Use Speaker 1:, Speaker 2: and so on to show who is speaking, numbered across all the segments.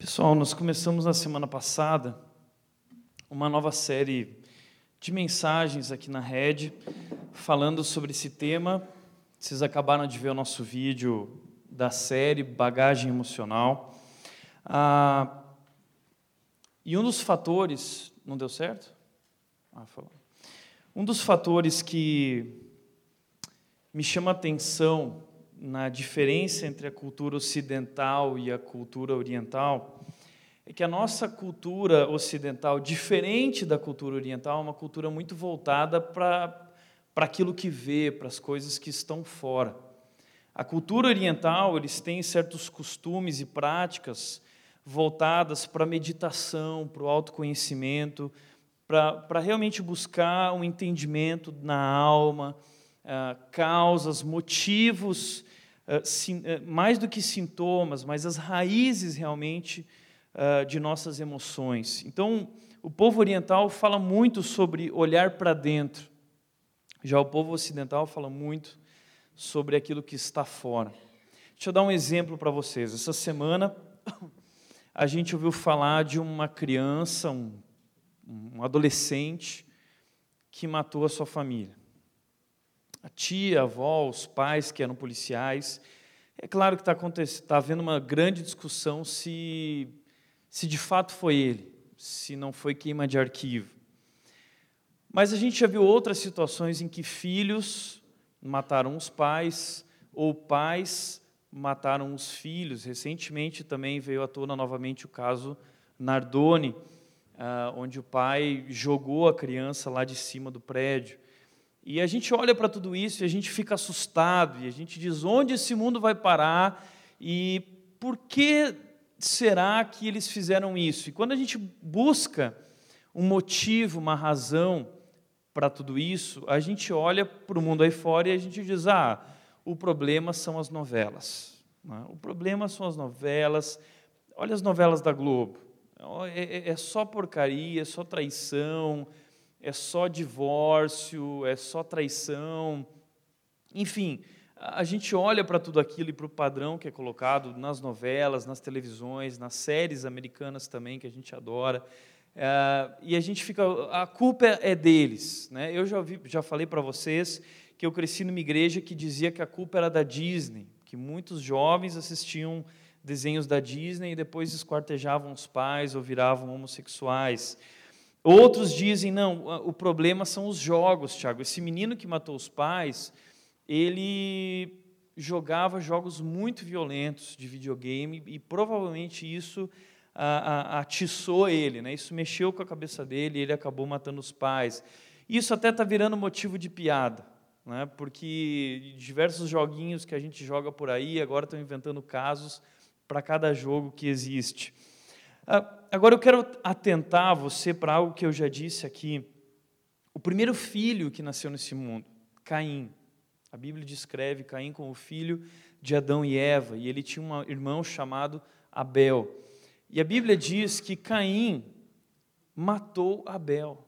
Speaker 1: Pessoal, nós começamos na semana passada uma nova série de mensagens aqui na rede, falando sobre esse tema. Vocês acabaram de ver o nosso vídeo da série Bagagem Emocional. Ah, e um dos fatores. Não deu certo? Ah, falou. Um dos fatores que me chama a atenção na diferença entre a cultura ocidental e a cultura oriental é que a nossa cultura ocidental, diferente da cultura oriental, é uma cultura muito voltada para aquilo que vê, para as coisas que estão fora. A cultura oriental, eles têm certos costumes e práticas voltadas para a meditação, para o autoconhecimento, para realmente buscar um entendimento na alma, uh, causas, motivos, mais do que sintomas, mas as raízes realmente de nossas emoções. Então, o povo oriental fala muito sobre olhar para dentro, já o povo ocidental fala muito sobre aquilo que está fora. Deixa eu dar um exemplo para vocês. Essa semana a gente ouviu falar de uma criança, um, um adolescente, que matou a sua família a tia, a avó, os pais que eram policiais. É claro que está tá havendo uma grande discussão se, se de fato foi ele, se não foi queima de arquivo. Mas a gente já viu outras situações em que filhos mataram os pais, ou pais mataram os filhos. Recentemente também veio à tona novamente o caso Nardoni, ah, onde o pai jogou a criança lá de cima do prédio. E a gente olha para tudo isso e a gente fica assustado, e a gente diz: onde esse mundo vai parar e por que será que eles fizeram isso? E quando a gente busca um motivo, uma razão para tudo isso, a gente olha para o mundo aí fora e a gente diz: ah, o problema são as novelas. É? O problema são as novelas. Olha as novelas da Globo. É, é, é só porcaria, é só traição, é só divórcio, é só traição. Enfim, a gente olha para tudo aquilo e para o padrão que é colocado nas novelas, nas televisões, nas séries americanas também, que a gente adora, é, e a gente fica. A culpa é deles. Né? Eu já, ouvi, já falei para vocês que eu cresci numa igreja que dizia que a culpa era da Disney, que muitos jovens assistiam desenhos da Disney e depois esquartejavam os pais ou viravam homossexuais. Outros dizem, não, o problema são os jogos, Tiago. Esse menino que matou os pais, ele jogava jogos muito violentos de videogame e provavelmente isso atiçou ele, né? isso mexeu com a cabeça dele e ele acabou matando os pais. Isso até está virando motivo de piada, né? porque diversos joguinhos que a gente joga por aí agora estão inventando casos para cada jogo que existe. Ah, agora eu quero atentar você para algo que eu já disse aqui. O primeiro filho que nasceu nesse mundo, Caim. A Bíblia descreve Caim como filho de Adão e Eva, e ele tinha um irmão chamado Abel. E a Bíblia diz que Caim matou Abel,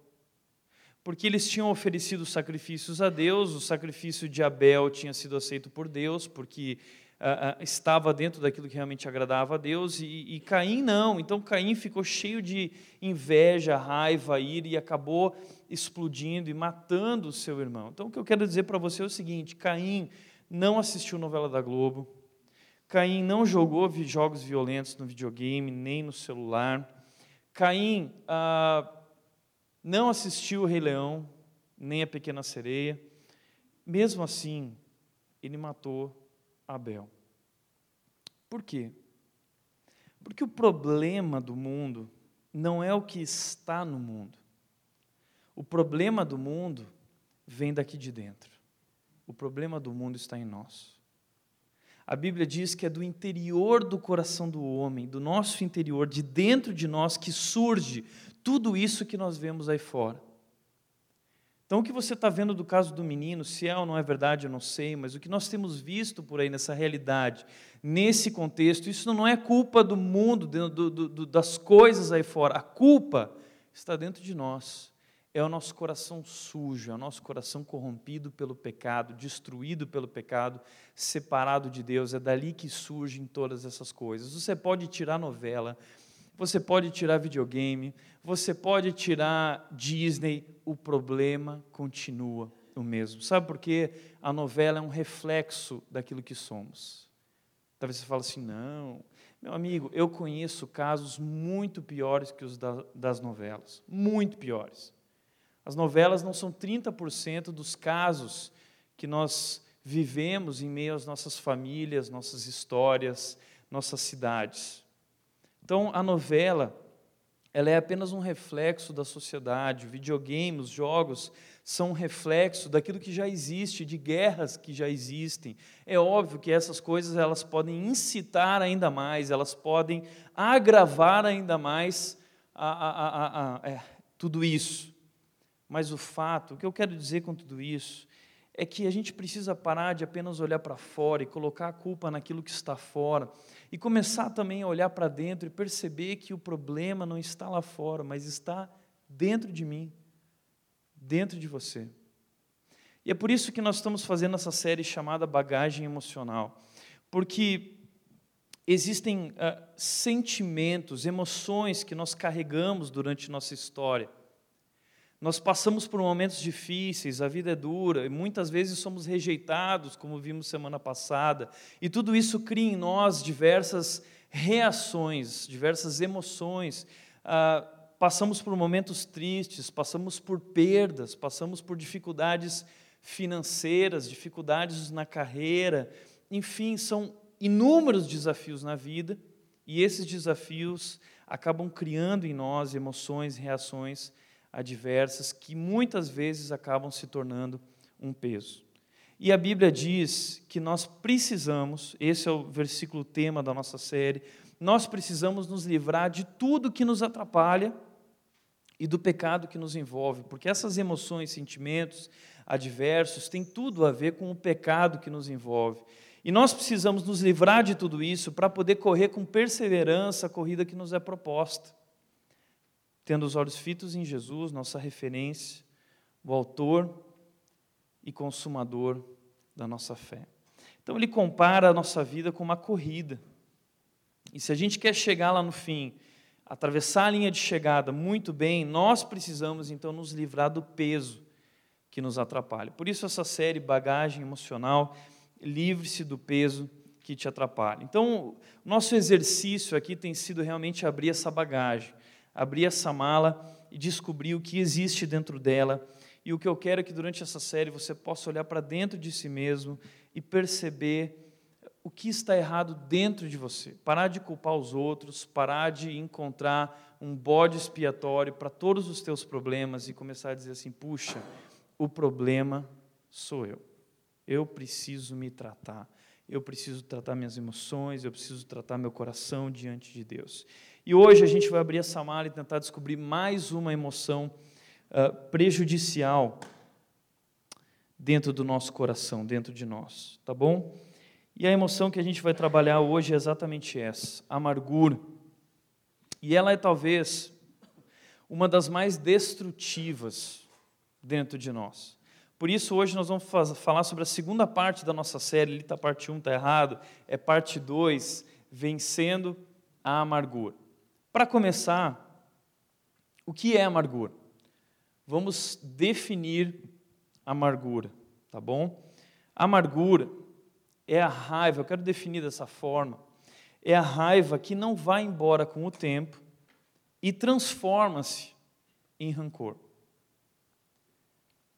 Speaker 1: porque eles tinham oferecido sacrifícios a Deus, o sacrifício de Abel tinha sido aceito por Deus, porque estava dentro daquilo que realmente agradava a Deus, e, e, Caim não. Então Caim ficou cheio de inveja, raiva, ira e acabou explodindo e matando o seu irmão. Então o que eu quero dizer para você é o seguinte: Caim não assistiu novela da Globo, Caim não jogou jogos violentos no videogame, nem no celular, Caim ah, não assistiu o Rei Leão, nem a Pequena Sereia. Mesmo assim, ele matou Abel. Por quê? Porque o problema do mundo não é o que está no mundo. O problema do mundo vem daqui de dentro. O problema do mundo está em nós. A Bíblia diz que é do interior do coração do homem, do nosso interior, de dentro de nós, que surge tudo isso que nós vemos aí fora. Então, o que você está vendo do caso do menino, se é ou não é verdade, eu não sei, mas o que nós temos visto por aí nessa realidade, nesse contexto, isso não é culpa do mundo, do, do, do, das coisas aí fora. A culpa está dentro de nós. é o nosso coração sujo, é o nosso coração corrompido pelo pecado, destruído pelo pecado, separado de Deus. É dali que surgem todas essas coisas. Você pode tirar novela, você pode tirar videogame, você pode tirar Disney, o problema continua o mesmo. Sabe por quê? A novela é um reflexo daquilo que somos. Talvez você fale assim: não, meu amigo, eu conheço casos muito piores que os das novelas, muito piores. As novelas não são 30% dos casos que nós vivemos em meio às nossas famílias, nossas histórias, nossas cidades. Então, a novela, ela é apenas um reflexo da sociedade. Videogames, jogos são um reflexo daquilo que já existe, de guerras que já existem. É óbvio que essas coisas elas podem incitar ainda mais, elas podem agravar ainda mais a, a, a, é, tudo isso. Mas o fato, o que eu quero dizer com tudo isso, é que a gente precisa parar de apenas olhar para fora e colocar a culpa naquilo que está fora, e começar também a olhar para dentro e perceber que o problema não está lá fora, mas está dentro de mim, dentro de você. E é por isso que nós estamos fazendo essa série chamada Bagagem Emocional, porque existem uh, sentimentos, emoções que nós carregamos durante nossa história nós passamos por momentos difíceis, a vida é dura, e muitas vezes somos rejeitados, como vimos semana passada, e tudo isso cria em nós diversas reações, diversas emoções. Ah, passamos por momentos tristes, passamos por perdas, passamos por dificuldades financeiras, dificuldades na carreira, enfim, são inúmeros desafios na vida, e esses desafios acabam criando em nós emoções, reações adversas que muitas vezes acabam se tornando um peso. E a Bíblia diz que nós precisamos, esse é o versículo tema da nossa série, nós precisamos nos livrar de tudo que nos atrapalha e do pecado que nos envolve, porque essas emoções, sentimentos adversos têm tudo a ver com o pecado que nos envolve. E nós precisamos nos livrar de tudo isso para poder correr com perseverança a corrida que nos é proposta tendo os olhos fitos em Jesus, nossa referência, o autor e consumador da nossa fé. Então ele compara a nossa vida com uma corrida. E se a gente quer chegar lá no fim, atravessar a linha de chegada muito bem, nós precisamos então nos livrar do peso que nos atrapalha. Por isso essa série Bagagem Emocional, livre-se do peso que te atrapalha. Então, nosso exercício aqui tem sido realmente abrir essa bagagem abrir essa mala e descobrir o que existe dentro dela. E o que eu quero é que durante essa série você possa olhar para dentro de si mesmo e perceber o que está errado dentro de você. Parar de culpar os outros, parar de encontrar um bode expiatório para todos os teus problemas e começar a dizer assim: puxa, o problema sou eu. Eu preciso me tratar. Eu preciso tratar minhas emoções, eu preciso tratar meu coração diante de Deus. E hoje a gente vai abrir essa mala e tentar descobrir mais uma emoção uh, prejudicial dentro do nosso coração, dentro de nós, tá bom? E a emoção que a gente vai trabalhar hoje é exatamente essa, amargura. E ela é talvez uma das mais destrutivas dentro de nós. Por isso, hoje nós vamos falar sobre a segunda parte da nossa série. Está parte 1, está errado. É parte 2, vencendo a amargura. Para começar, o que é amargura? Vamos definir amargura, tá bom? Amargura é a raiva, eu quero definir dessa forma, é a raiva que não vai embora com o tempo e transforma-se em rancor.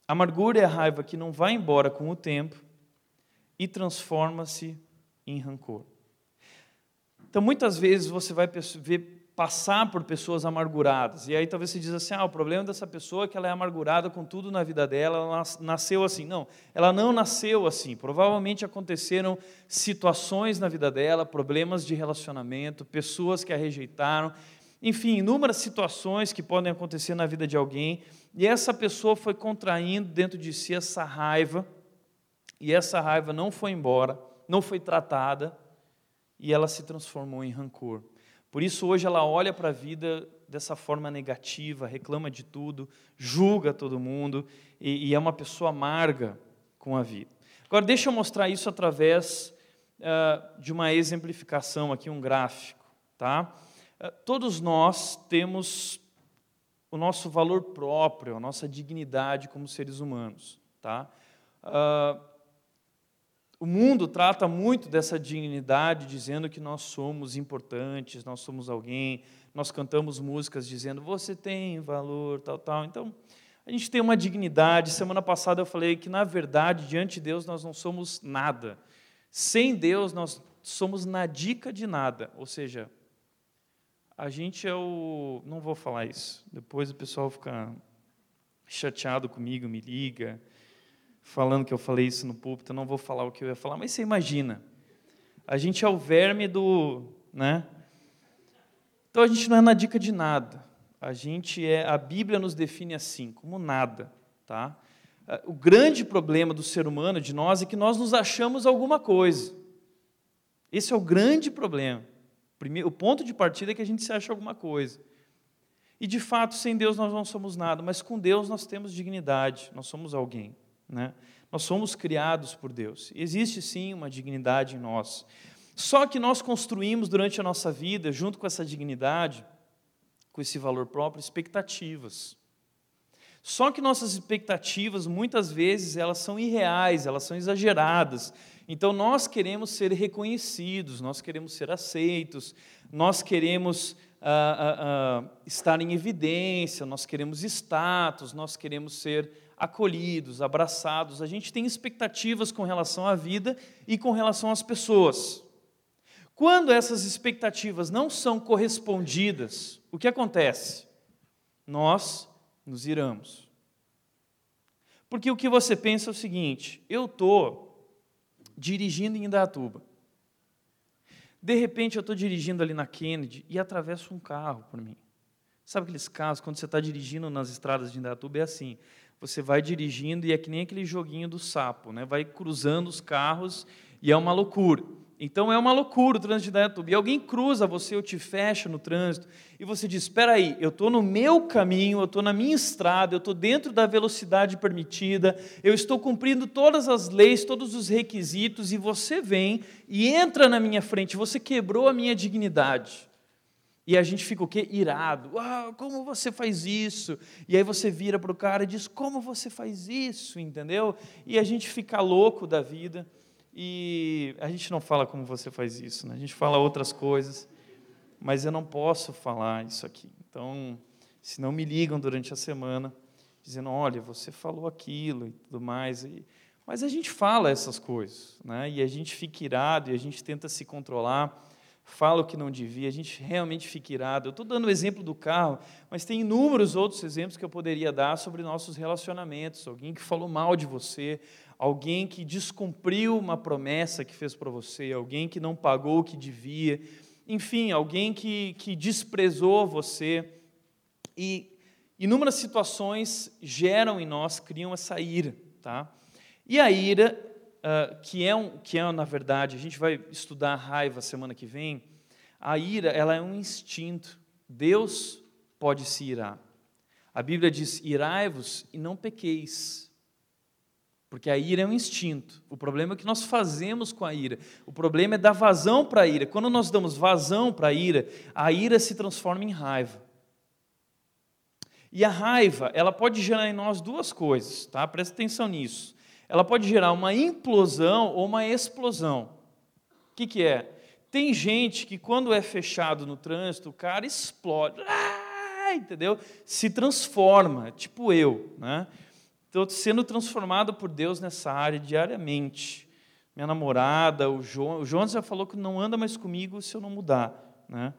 Speaker 1: Amargura é a raiva que não vai embora com o tempo e transforma-se em rancor. Então, muitas vezes você vai ver passar por pessoas amarguradas. E aí talvez você diz assim: ah, o problema dessa pessoa é que ela é amargurada com tudo na vida dela, ela nasceu assim. Não, ela não nasceu assim. Provavelmente aconteceram situações na vida dela, problemas de relacionamento, pessoas que a rejeitaram, enfim, inúmeras situações que podem acontecer na vida de alguém. E essa pessoa foi contraindo dentro de si essa raiva, e essa raiva não foi embora, não foi tratada, e ela se transformou em rancor. Por isso, hoje, ela olha para a vida dessa forma negativa, reclama de tudo, julga todo mundo e, e é uma pessoa amarga com a vida. Agora, deixa eu mostrar isso através uh, de uma exemplificação aqui, um gráfico. Tá? Uh, todos nós temos o nosso valor próprio, a nossa dignidade como seres humanos. Tá? Uh, o mundo trata muito dessa dignidade, dizendo que nós somos importantes, nós somos alguém. Nós cantamos músicas dizendo você tem valor, tal, tal. Então, a gente tem uma dignidade. Semana passada eu falei que, na verdade, diante de Deus, nós não somos nada. Sem Deus, nós somos na dica de nada. Ou seja, a gente é o. Não vou falar isso. Depois o pessoal fica chateado comigo, me liga, falando que eu falei isso no púlpito. Eu não vou falar o que eu ia falar, mas você imagina. A gente é o verme do. Né? Então a gente não é na dica de nada. A gente é. A Bíblia nos define assim, como nada. Tá? O grande problema do ser humano, de nós, é que nós nos achamos alguma coisa. Esse é o grande problema. O ponto de partida é que a gente se acha alguma coisa. E de fato, sem Deus nós não somos nada, mas com Deus nós temos dignidade, nós somos alguém. Né? Nós somos criados por Deus. Existe sim uma dignidade em nós. Só que nós construímos durante a nossa vida, junto com essa dignidade, com esse valor próprio, expectativas. Só que nossas expectativas, muitas vezes, elas são irreais, elas são exageradas. Então, nós queremos ser reconhecidos, nós queremos ser aceitos, nós queremos ah, ah, ah, estar em evidência, nós queremos status, nós queremos ser acolhidos, abraçados. A gente tem expectativas com relação à vida e com relação às pessoas. Quando essas expectativas não são correspondidas, o que acontece? Nós nos iramos. Porque o que você pensa é o seguinte: eu estou dirigindo em Indatuba. De repente eu estou dirigindo ali na Kennedy e atravesso um carro por mim. Sabe aqueles carros, quando você está dirigindo nas estradas de Indatuba, é assim: você vai dirigindo e é que nem aquele joguinho do sapo, né? vai cruzando os carros e é uma loucura. Então é uma loucura o trânsito de Dayatuba. E alguém cruza você ou te fecha no trânsito e você diz: espera aí, eu estou no meu caminho, eu estou na minha estrada, eu estou dentro da velocidade permitida, eu estou cumprindo todas as leis, todos os requisitos e você vem e entra na minha frente, você quebrou a minha dignidade. E a gente fica o quê? Irado. Ah, como você faz isso? E aí você vira para o cara e diz: como você faz isso? Entendeu? E a gente fica louco da vida. E a gente não fala como você faz isso, né? a gente fala outras coisas, mas eu não posso falar isso aqui. Então, se não me ligam durante a semana, dizendo: olha, você falou aquilo e tudo mais. E... Mas a gente fala essas coisas, né? e a gente fica irado, e a gente tenta se controlar, fala o que não devia, a gente realmente fica irado. Eu estou dando o exemplo do carro, mas tem inúmeros outros exemplos que eu poderia dar sobre nossos relacionamentos. Alguém que falou mal de você, alguém que descumpriu uma promessa que fez para você, alguém que não pagou o que devia, enfim, alguém que, que desprezou você. E inúmeras situações geram em nós, criam essa ira. Tá? E a ira, uh, que, é um, que é, na verdade, a gente vai estudar a raiva semana que vem, a ira ela é um instinto. Deus pode se irar. A Bíblia diz: irai-vos e não pequeis. Porque a ira é um instinto. O problema é o que nós fazemos com a ira. O problema é dar vazão para a ira. Quando nós damos vazão para a ira, a ira se transforma em raiva. E a raiva, ela pode gerar em nós duas coisas, tá? Presta atenção nisso. Ela pode gerar uma implosão ou uma explosão. O que, que é? Tem gente que quando é fechado no trânsito, o cara explode, ah, entendeu? Se transforma, tipo eu, né? Estou sendo transformado por Deus nessa área diariamente. Minha namorada, o João, o João já falou que não anda mais comigo se eu não mudar. Né?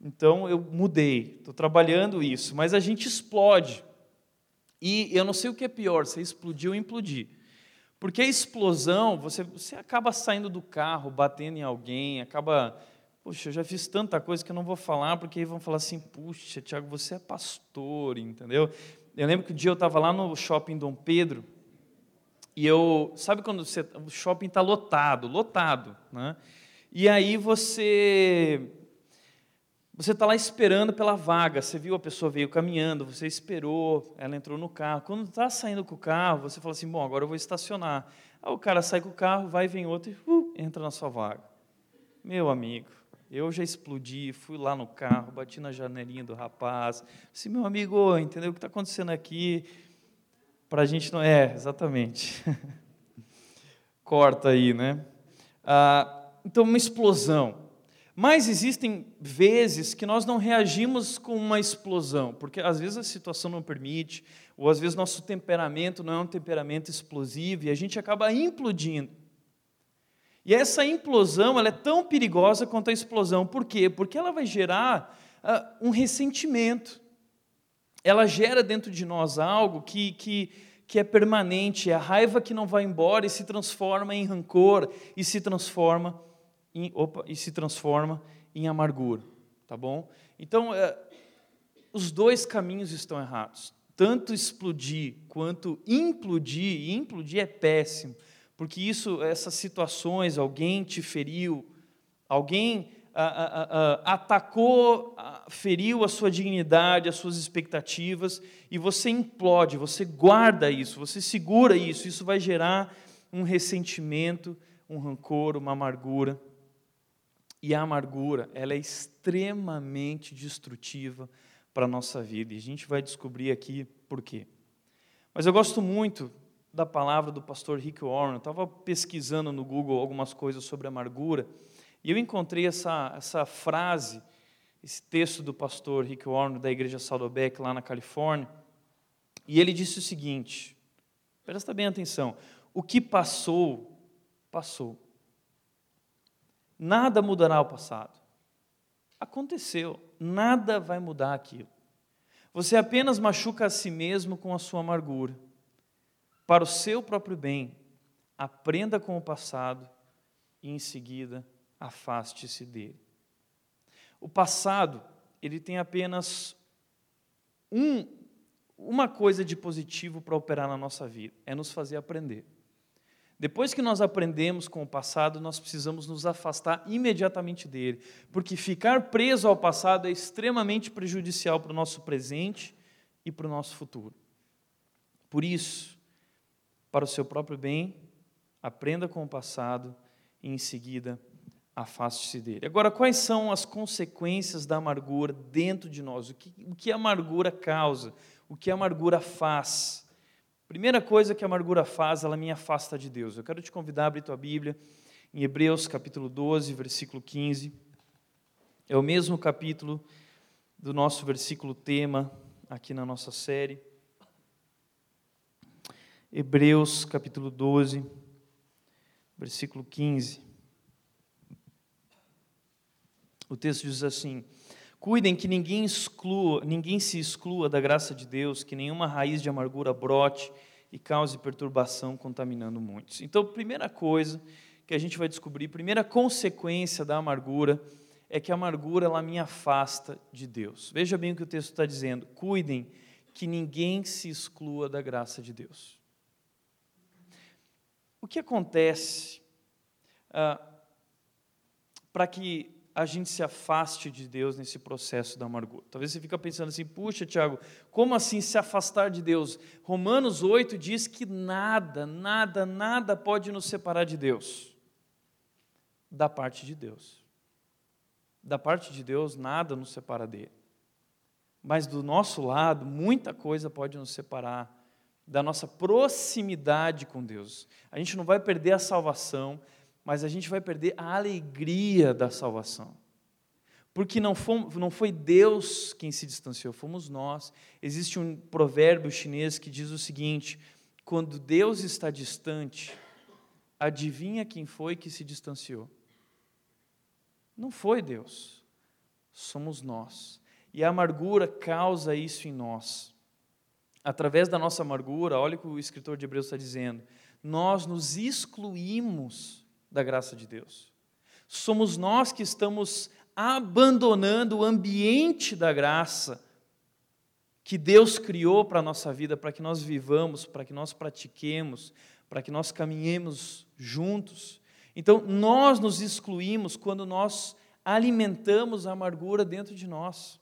Speaker 1: Então eu mudei, estou trabalhando isso, mas a gente explode. E eu não sei o que é pior, se explodir ou implodir. Porque a explosão, você, você acaba saindo do carro, batendo em alguém, acaba. Puxa, eu já fiz tanta coisa que eu não vou falar, porque aí vão falar assim: puxa, Tiago, você é pastor, entendeu? Eu lembro que um dia eu estava lá no shopping Dom Pedro e eu, sabe quando você, o shopping está lotado, lotado, né? E aí você Você está lá esperando pela vaga, você viu a pessoa veio caminhando, você esperou, ela entrou no carro. Quando está saindo com o carro, você fala assim: bom, agora eu vou estacionar. Aí o cara sai com o carro, vai, vem outro e uh, entra na sua vaga. Meu amigo, eu já explodi, fui lá no carro, bati na janelinha do rapaz. Disse, meu amigo, entendeu o que está acontecendo aqui? Para a gente não. É, exatamente. Corta aí, né? Ah, então, uma explosão. Mas existem vezes que nós não reagimos com uma explosão, porque às vezes a situação não permite, ou às vezes nosso temperamento não é um temperamento explosivo e a gente acaba implodindo. E essa implosão ela é tão perigosa quanto a explosão. Por quê? Porque ela vai gerar uh, um ressentimento. Ela gera dentro de nós algo que, que, que é permanente, é a raiva que não vai embora e se transforma em rancor e se transforma em, opa, e se transforma em amargura, tá bom? Então, é, os dois caminhos estão errados. Tanto explodir quanto implodir, e implodir é péssimo, porque isso, essas situações, alguém te feriu, alguém a, a, a, atacou, feriu a sua dignidade, as suas expectativas, e você implode, você guarda isso, você segura isso, isso vai gerar um ressentimento, um rancor, uma amargura. E a amargura, ela é extremamente destrutiva para a nossa vida. E a gente vai descobrir aqui por quê. Mas eu gosto muito da palavra do pastor Rick Warren. Eu estava pesquisando no Google algumas coisas sobre amargura e eu encontrei essa, essa frase, esse texto do pastor Rick Warren da igreja Saddleback lá na Califórnia. E ele disse o seguinte: presta bem atenção. O que passou, passou. Nada mudará o passado. Aconteceu, nada vai mudar aquilo. Você apenas machuca a si mesmo com a sua amargura. Para o seu próprio bem, aprenda com o passado e em seguida afaste-se dele. O passado, ele tem apenas um, uma coisa de positivo para operar na nossa vida, é nos fazer aprender. Depois que nós aprendemos com o passado, nós precisamos nos afastar imediatamente dele, porque ficar preso ao passado é extremamente prejudicial para o nosso presente e para o nosso futuro. Por isso, para o seu próprio bem, aprenda com o passado e, em seguida, afaste-se dele. Agora, quais são as consequências da amargura dentro de nós? O que, o que a amargura causa? O que a amargura faz? Primeira coisa que a amargura faz, ela me afasta de Deus. Eu quero te convidar a abrir tua Bíblia em Hebreus capítulo 12, versículo 15. É o mesmo capítulo do nosso versículo tema aqui na nossa série. Hebreus capítulo 12, versículo 15. O texto diz assim: Cuidem que ninguém exclua, ninguém se exclua da graça de Deus, que nenhuma raiz de amargura brote e cause perturbação, contaminando muitos. Então, primeira coisa que a gente vai descobrir, primeira consequência da amargura é que a amargura ela me afasta de Deus. Veja bem o que o texto está dizendo. Cuidem que ninguém se exclua da graça de Deus. O que acontece ah, para que a gente se afaste de Deus nesse processo da amargura. Talvez você fique pensando assim, puxa, Tiago, como assim se afastar de Deus? Romanos 8 diz que nada, nada, nada pode nos separar de Deus. Da parte de Deus. Da parte de Deus, nada nos separa dele. Mas do nosso lado, muita coisa pode nos separar da nossa proximidade com Deus. A gente não vai perder a salvação, mas a gente vai perder a alegria da salvação. Porque não, não foi Deus quem se distanciou, fomos nós. Existe um provérbio chinês que diz o seguinte: quando Deus está distante, adivinha quem foi que se distanciou? Não foi Deus, somos nós. E a amargura causa isso em nós. Através da nossa amargura, olha o que o escritor de Hebreus está dizendo, nós nos excluímos da graça de Deus. Somos nós que estamos abandonando o ambiente da graça que Deus criou para a nossa vida, para que nós vivamos, para que nós pratiquemos, para que nós caminhemos juntos. Então, nós nos excluímos quando nós alimentamos a amargura dentro de nós.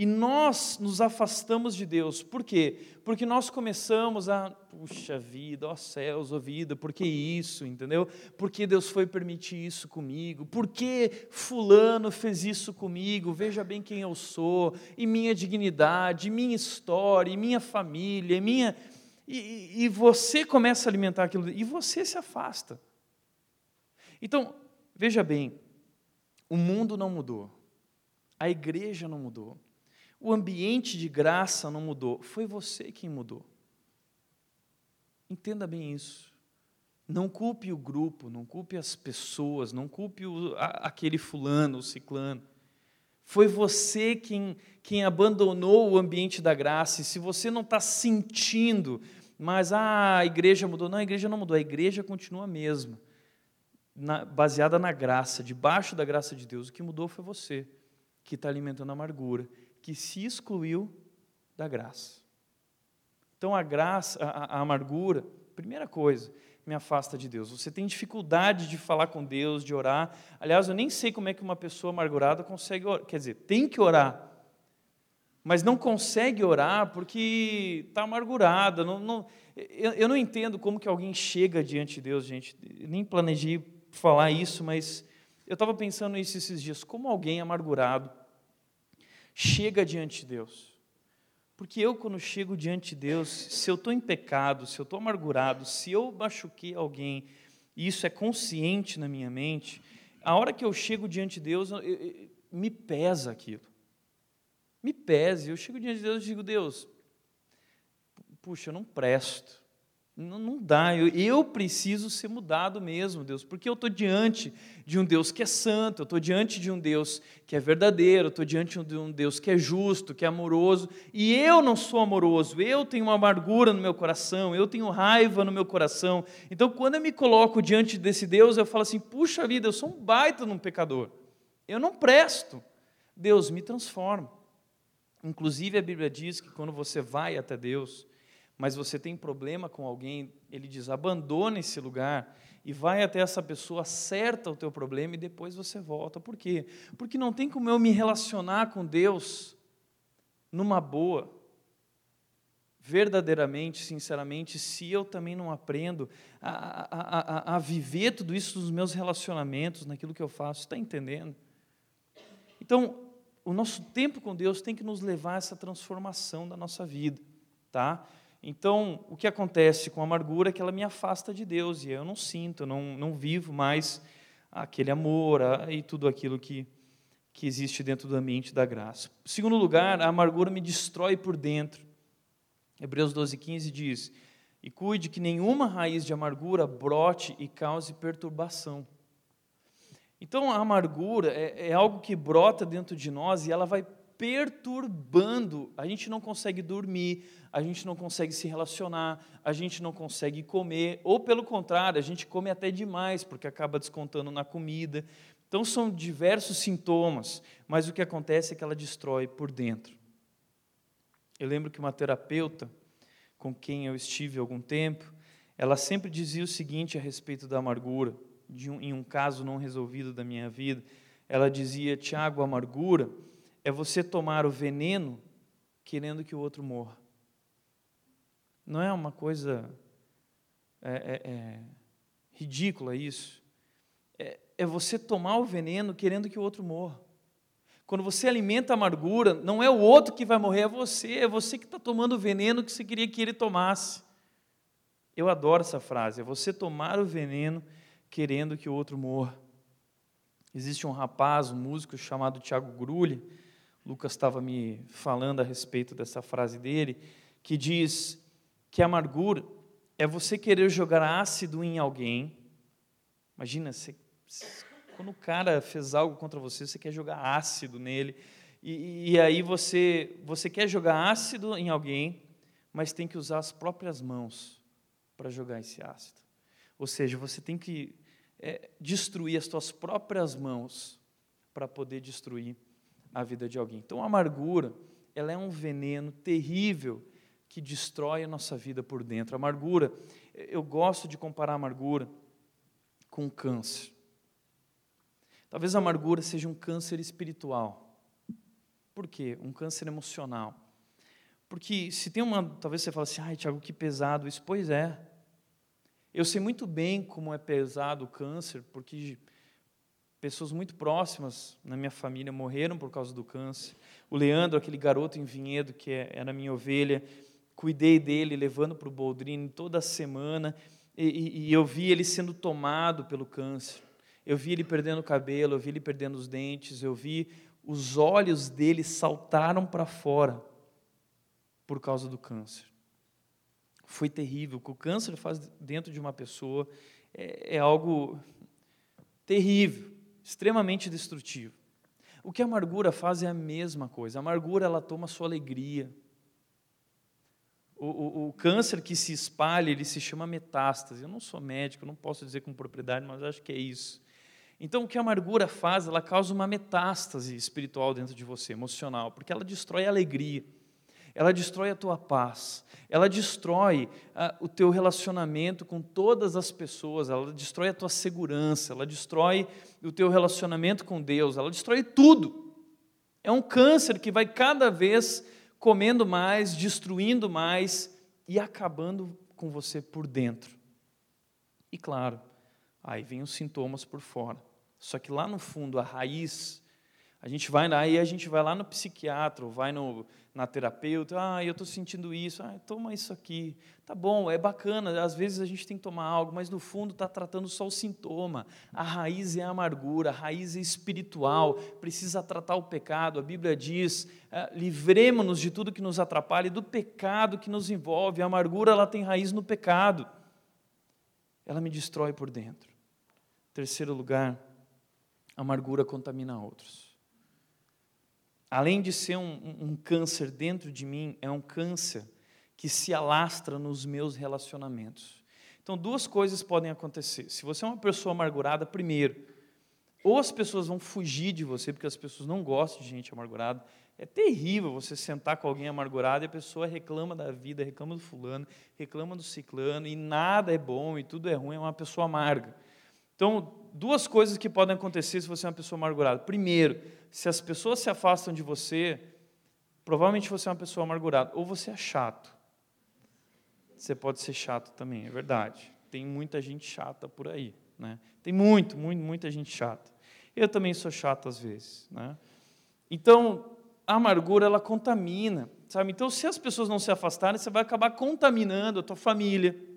Speaker 1: E nós nos afastamos de Deus. Por quê? Porque nós começamos a, puxa vida, ó céus, ó vida, por que isso, entendeu? Por que Deus foi permitir isso comigo? Por que fulano fez isso comigo? Veja bem quem eu sou, e minha dignidade, e minha história, e minha família, e minha... E, e você começa a alimentar aquilo, e você se afasta. Então, veja bem, o mundo não mudou, a igreja não mudou, o ambiente de graça não mudou, foi você quem mudou. Entenda bem isso. Não culpe o grupo, não culpe as pessoas, não culpe o, a, aquele fulano, o ciclano. Foi você quem, quem abandonou o ambiente da graça. E se você não está sentindo, mas ah, a igreja mudou. Não, a igreja não mudou, a igreja continua a mesma, na, baseada na graça, debaixo da graça de Deus. O que mudou foi você, que está alimentando a amargura, que se excluiu da graça. Então a graça, a, a amargura, primeira coisa, me afasta de Deus. Você tem dificuldade de falar com Deus, de orar. Aliás, eu nem sei como é que uma pessoa amargurada consegue orar. Quer dizer, tem que orar, mas não consegue orar porque está amargurada. Não, não, eu, eu, não entendo como que alguém chega diante de Deus, gente. Eu nem planejei falar isso, mas eu estava pensando nisso esses dias. Como alguém amargurado chega diante de Deus. Porque eu, quando chego diante de Deus, se eu estou em pecado, se eu estou amargurado, se eu machuquei alguém, e isso é consciente na minha mente, a hora que eu chego diante de Deus, eu, eu, me pesa aquilo. Me pese. Eu chego diante de Deus e digo, Deus, puxa, eu não presto. Não, não dá, eu, eu, preciso ser mudado mesmo, Deus, porque eu estou diante de um Deus que é santo, eu estou diante de um Deus que é verdadeiro, eu estou diante de um Deus que é justo, que é amoroso, e eu não sou amoroso, eu tenho uma amargura no meu coração, eu tenho raiva no meu coração. Então, quando eu me coloco diante desse Deus, eu falo assim: puxa vida, eu sou um baita num pecador, eu não presto. Deus me transforma. Inclusive, a Bíblia diz que quando você vai até Deus, mas você tem problema com alguém, ele diz: abandone esse lugar e vai até essa pessoa, acerta o teu problema e depois você volta. Por quê? Porque não tem como eu me relacionar com Deus numa boa, verdadeiramente, sinceramente, se eu também não aprendo a, a, a, a viver tudo isso nos meus relacionamentos, naquilo que eu faço. Está entendendo? Então, o nosso tempo com Deus tem que nos levar a essa transformação da nossa vida, tá? Então, o que acontece com a amargura é que ela me afasta de Deus e eu não sinto, não, não vivo mais aquele amor e tudo aquilo que, que existe dentro do ambiente da graça. Segundo lugar, a amargura me destrói por dentro. Hebreus 12, 15 diz: E cuide que nenhuma raiz de amargura brote e cause perturbação. Então, a amargura é, é algo que brota dentro de nós e ela vai perturbando. A gente não consegue dormir, a gente não consegue se relacionar, a gente não consegue comer, ou pelo contrário, a gente come até demais, porque acaba descontando na comida. Então são diversos sintomas, mas o que acontece é que ela destrói por dentro. Eu lembro que uma terapeuta com quem eu estive algum tempo, ela sempre dizia o seguinte a respeito da amargura, um, em um caso não resolvido da minha vida. Ela dizia: Tiago, amargura é você tomar o veneno querendo que o outro morra. Não é uma coisa é, é, é ridícula isso? É, é você tomar o veneno querendo que o outro morra. Quando você alimenta a amargura, não é o outro que vai morrer, é você, é você que está tomando o veneno que você queria que ele tomasse. Eu adoro essa frase, é você tomar o veneno querendo que o outro morra. Existe um rapaz, um músico chamado Tiago Grulli, Lucas estava me falando a respeito dessa frase dele, que diz que amargura é você querer jogar ácido em alguém. Imagina, você, quando o cara fez algo contra você, você quer jogar ácido nele. E, e aí você, você quer jogar ácido em alguém, mas tem que usar as próprias mãos para jogar esse ácido. Ou seja, você tem que é, destruir as suas próprias mãos para poder destruir a vida de alguém. Então, a amargura, ela é um veneno terrível que destrói a nossa vida por dentro. A amargura, eu gosto de comparar a amargura com câncer. Talvez a amargura seja um câncer espiritual. Por quê? Um câncer emocional. Porque se tem uma. Talvez você fale assim, ai, Tiago, que pesado isso. Pois é. Eu sei muito bem como é pesado o câncer, porque pessoas muito próximas na minha família morreram por causa do câncer. O Leandro, aquele garoto em vinhedo que é, era minha ovelha, cuidei dele, levando para o Boldrini toda semana, e, e, eu vi ele sendo tomado pelo câncer. Eu vi ele perdendo o cabelo, eu vi ele perdendo os dentes, eu vi os olhos dele saltaram para fora por causa do câncer. Foi terrível. O que o câncer faz dentro de uma pessoa é, é algo terrível, extremamente destrutivo. O que a amargura faz é a mesma coisa. A amargura ela toma sua alegria. O, o, o, câncer que se espalha, ele se chama metástase. Eu não sou médico, não posso dizer com propriedade, mas acho que é isso. Então, o que a amargura faz? Ela causa uma metástase espiritual dentro de você, emocional, porque ela destrói a alegria ela destrói a tua paz, ela destrói uh, o teu relacionamento com todas as pessoas, ela destrói a tua segurança, ela destrói o teu relacionamento com Deus, ela destrói tudo. É um câncer que vai cada vez comendo mais, destruindo mais e acabando com você por dentro. E claro, aí vem os sintomas por fora. Só que lá no fundo, a raiz, a gente vai lá e a gente vai lá no psiquiatra, vai no, na terapeuta, ah, eu estou sentindo isso, ah, toma isso aqui. Tá bom, é bacana, às vezes a gente tem que tomar algo, mas no fundo está tratando só o sintoma. A raiz é a amargura, a raiz é espiritual, precisa tratar o pecado. A Bíblia diz, ah, livremos-nos de tudo que nos atrapalha e do pecado que nos envolve. A amargura ela tem raiz no pecado. Ela me destrói por dentro. Terceiro lugar, a amargura contamina outros além de ser um, um, câncer dentro de mim, é um câncer que se alastra nos meus relacionamentos. Então, duas coisas podem acontecer. Se você é uma pessoa amargurada, primeiro, ou as pessoas vão fugir de você, porque as pessoas não gostam de gente amargurada. É terrível você sentar com alguém amargurado e a pessoa reclama da vida, reclama do fulano, reclama do ciclano, e nada é bom e tudo é ruim, é uma pessoa amarga. Então, duas coisas que podem acontecer se você é uma pessoa amargurada. Primeiro, se as pessoas se afastam de você, provavelmente você é uma pessoa amargurada. Ou você é chato. Você pode ser chato também, é verdade. Tem muita gente chata por aí. Né? Tem muito, muito, muita gente chata. Eu também sou chato às vezes. Né? Então, a amargura, ela contamina. Sabe? Então, se as pessoas não se afastarem, você vai acabar contaminando a tua família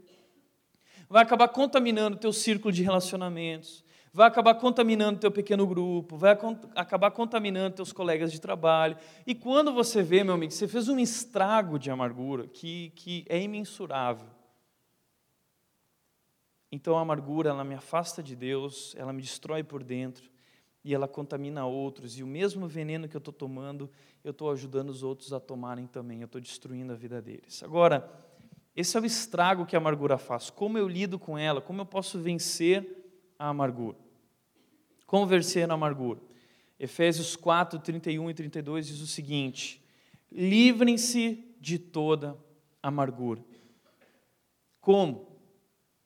Speaker 1: vai acabar contaminando o teu círculo de relacionamentos, vai acabar contaminando teu pequeno grupo, vai acabar contaminando teus colegas de trabalho. E quando você vê, meu amigo, você fez um estrago de amargura que, que é imensurável. Então a amargura, ela me afasta de Deus, ela me destrói por dentro e ela contamina outros. E o mesmo veneno que eu estou tomando, eu estou ajudando os outros a tomarem também, eu estou destruindo a vida deles. Agora, esse é o estrago que a amargura faz. Como eu lido com ela? Como eu posso vencer a amargura? Como vencer a amargura? Efésios 4, 31 e 32 diz o seguinte: livrem-se de toda amargura. Como?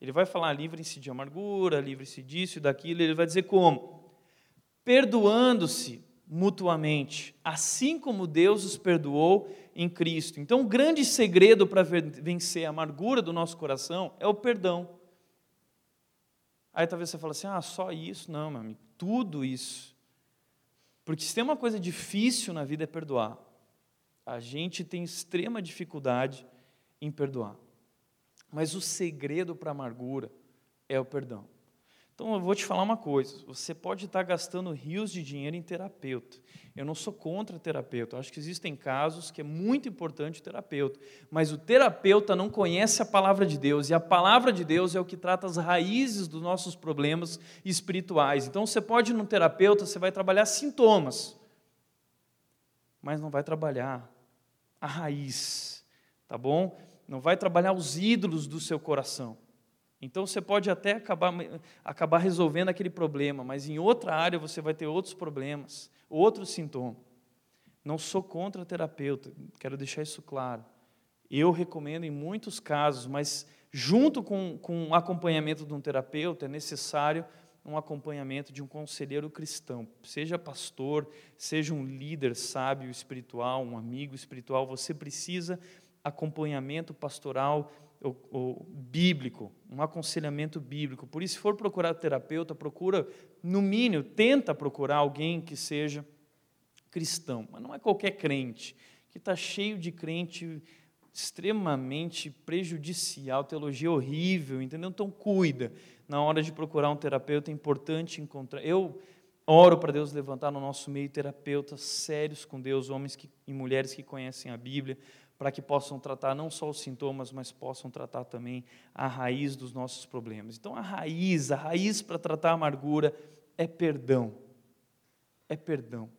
Speaker 1: Ele vai falar: livrem-se de amargura, livrem-se disso e daquilo. Ele vai dizer como? Perdoando-se mutuamente, assim como Deus os perdoou em Cristo. Então, o grande segredo para vencer a amargura do nosso coração é o perdão. Aí talvez você fale assim: ah, só isso? Não, meu amigo, tudo isso. Porque se tem uma coisa difícil na vida é perdoar. A gente tem extrema dificuldade em perdoar. Mas o segredo para a amargura é o perdão. Então eu vou te falar uma coisa: você pode estar gastando rios de dinheiro em terapeuta. Eu não sou contra terapeuta, eu acho que existem casos que é muito importante o terapeuta, mas o terapeuta não conhece a palavra de Deus, e a palavra de Deus é o que trata as raízes dos nossos problemas espirituais. Então você pode ir no terapeuta, você vai trabalhar sintomas, mas não vai trabalhar a raiz, tá bom? Não vai trabalhar os ídolos do seu coração. Então você pode até acabar, acabar resolvendo aquele problema, mas em outra área você vai ter outros problemas, outros sintomas. Não sou contra terapeuta, quero deixar isso claro. Eu recomendo em muitos casos, mas junto com, com o acompanhamento de um terapeuta é necessário um acompanhamento de um conselheiro cristão. Seja pastor, seja um líder sábio espiritual, um amigo espiritual, você precisa acompanhamento pastoral ou, ou, bíblico, um aconselhamento bíblico. Por isso, se for procurar terapeuta, procura, no mínimo, tenta procurar alguém que seja cristão, mas não é qualquer crente, que está cheio de crente extremamente prejudicial, teologia horrível, entendeu? Então cuida. Na hora de procurar um terapeuta é importante encontrar. Eu oro para Deus levantar no nosso meio terapeutas sérios com Deus, homens que, e mulheres que conhecem a Bíblia, para que possam tratar não só os sintomas, mas possam tratar também a raiz dos nossos problemas. Então a raiz, a raiz para tratar a amargura é perdão. É perdão.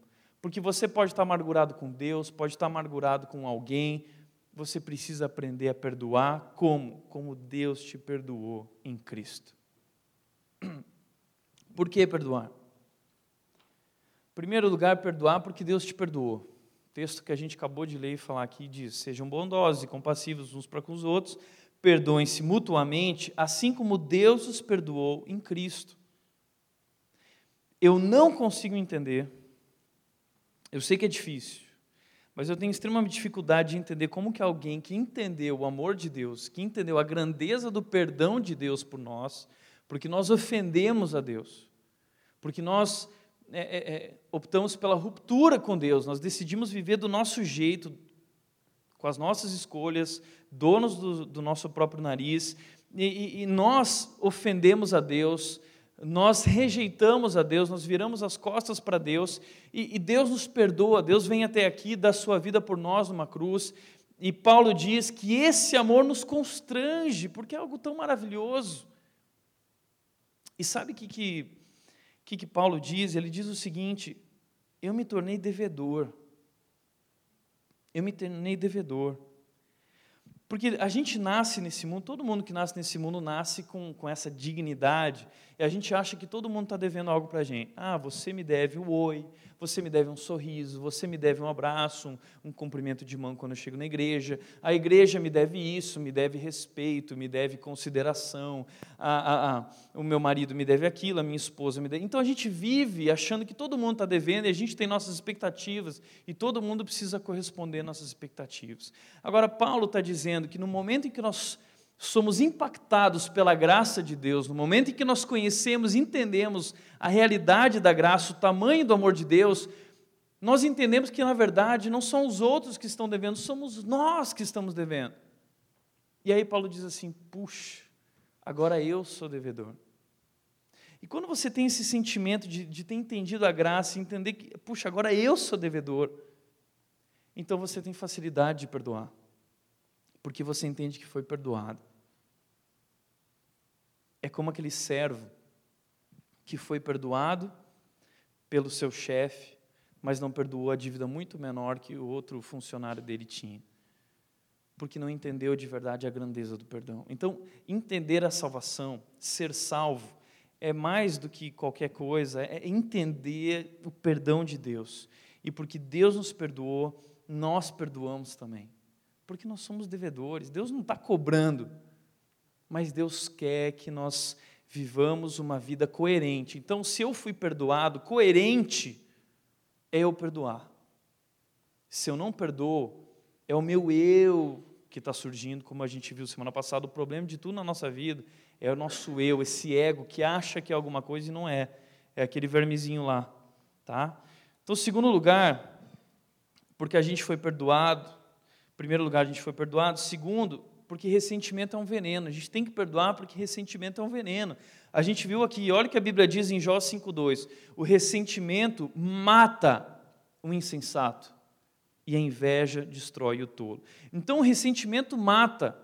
Speaker 1: Porque você pode estar amargurado com Deus, pode estar amargurado com alguém, você precisa aprender a perdoar como? Como Deus te perdoou em Cristo. Por que perdoar? Em primeiro lugar, perdoar porque Deus te perdoou. Texto que a gente acabou de ler e falar aqui diz: Sejam bondosos e compassivos uns para com os outros, perdoem-se mutuamente, assim como Deus os perdoou em Cristo. Eu não consigo entender, eu sei que é difícil, mas eu tenho extrema dificuldade de entender como que alguém que entendeu o amor de Deus, que entendeu a grandeza do perdão de Deus por nós, porque nós ofendemos a Deus, porque nós é, é, é, optamos pela ruptura com Deus, nós decidimos viver do nosso jeito, com as nossas escolhas, donos do, do nosso próprio nariz, e, e, nós ofendemos a Deus, nós rejeitamos a Deus, nós viramos as costas para Deus e, e, Deus nos perdoa, Deus vem até aqui, dá sua vida por nós numa cruz. E Paulo diz que esse amor nos constrange, porque é algo tão maravilhoso. E sabe o que, que, que, que Paulo diz? Ele diz o seguinte: Eu me tornei devedor. Eu me tornei devedor. Porque a gente nasce nesse mundo, todo mundo que nasce nesse mundo nasce com, com essa dignidade, e a gente acha que todo mundo está devendo algo para a gente. Ah, você me deve o oi, você me deve um sorriso, você me deve um abraço, um, um cumprimento de mão quando eu chego na igreja, a igreja me deve isso, me deve respeito, me deve consideração, a, a, a, o meu marido me deve aquilo, a minha esposa me deve. Então a gente vive achando que todo mundo está devendo e a gente tem nossas expectativas e todo mundo precisa corresponder às nossas expectativas. Agora, Paulo está dizendo que no momento em que nós somos impactados pela graça de Deus, no momento em que nós conhecemos, entendemos a realidade da graça, o tamanho do amor de Deus, nós entendemos que na verdade não são os outros que estão devendo, somos nós que estamos devendo. E aí Paulo diz assim: puxa, agora eu sou devedor. E quando você tem esse sentimento de, de ter entendido a graça, entender que, puxa, agora eu sou devedor, então você tem facilidade de perdoar, porque você entende que foi perdoado. É como aquele servo que foi perdoado pelo seu chefe, mas não perdoou a dívida muito menor que o outro funcionário dele tinha. Porque não entendeu de verdade a grandeza do perdão. Então, entender a salvação, ser salvo, é mais do que qualquer coisa, é entender o perdão de Deus. E porque Deus nos perdoou, nós perdoamos também. Porque nós somos devedores. Deus não está cobrando mas Deus quer que nós vivamos uma vida coerente. Então, se eu fui perdoado, coerente é eu perdoar. Se eu não perdoo, é o meu eu que está surgindo, como a gente viu semana passada. O problema de tudo na nossa vida é o nosso eu, esse ego que acha que é alguma coisa e não é. É aquele vermezinho lá. Tá? Então, segundo lugar, porque a gente foi perdoado. Primeiro lugar, a gente foi perdoado. Segundo, porque ressentimento é um veneno. A gente tem que perdoar porque ressentimento é um veneno. A gente viu aqui, olha o que a Bíblia diz em Jó 5:2. O ressentimento mata o insensato e a inveja destrói o tolo. Então o ressentimento mata.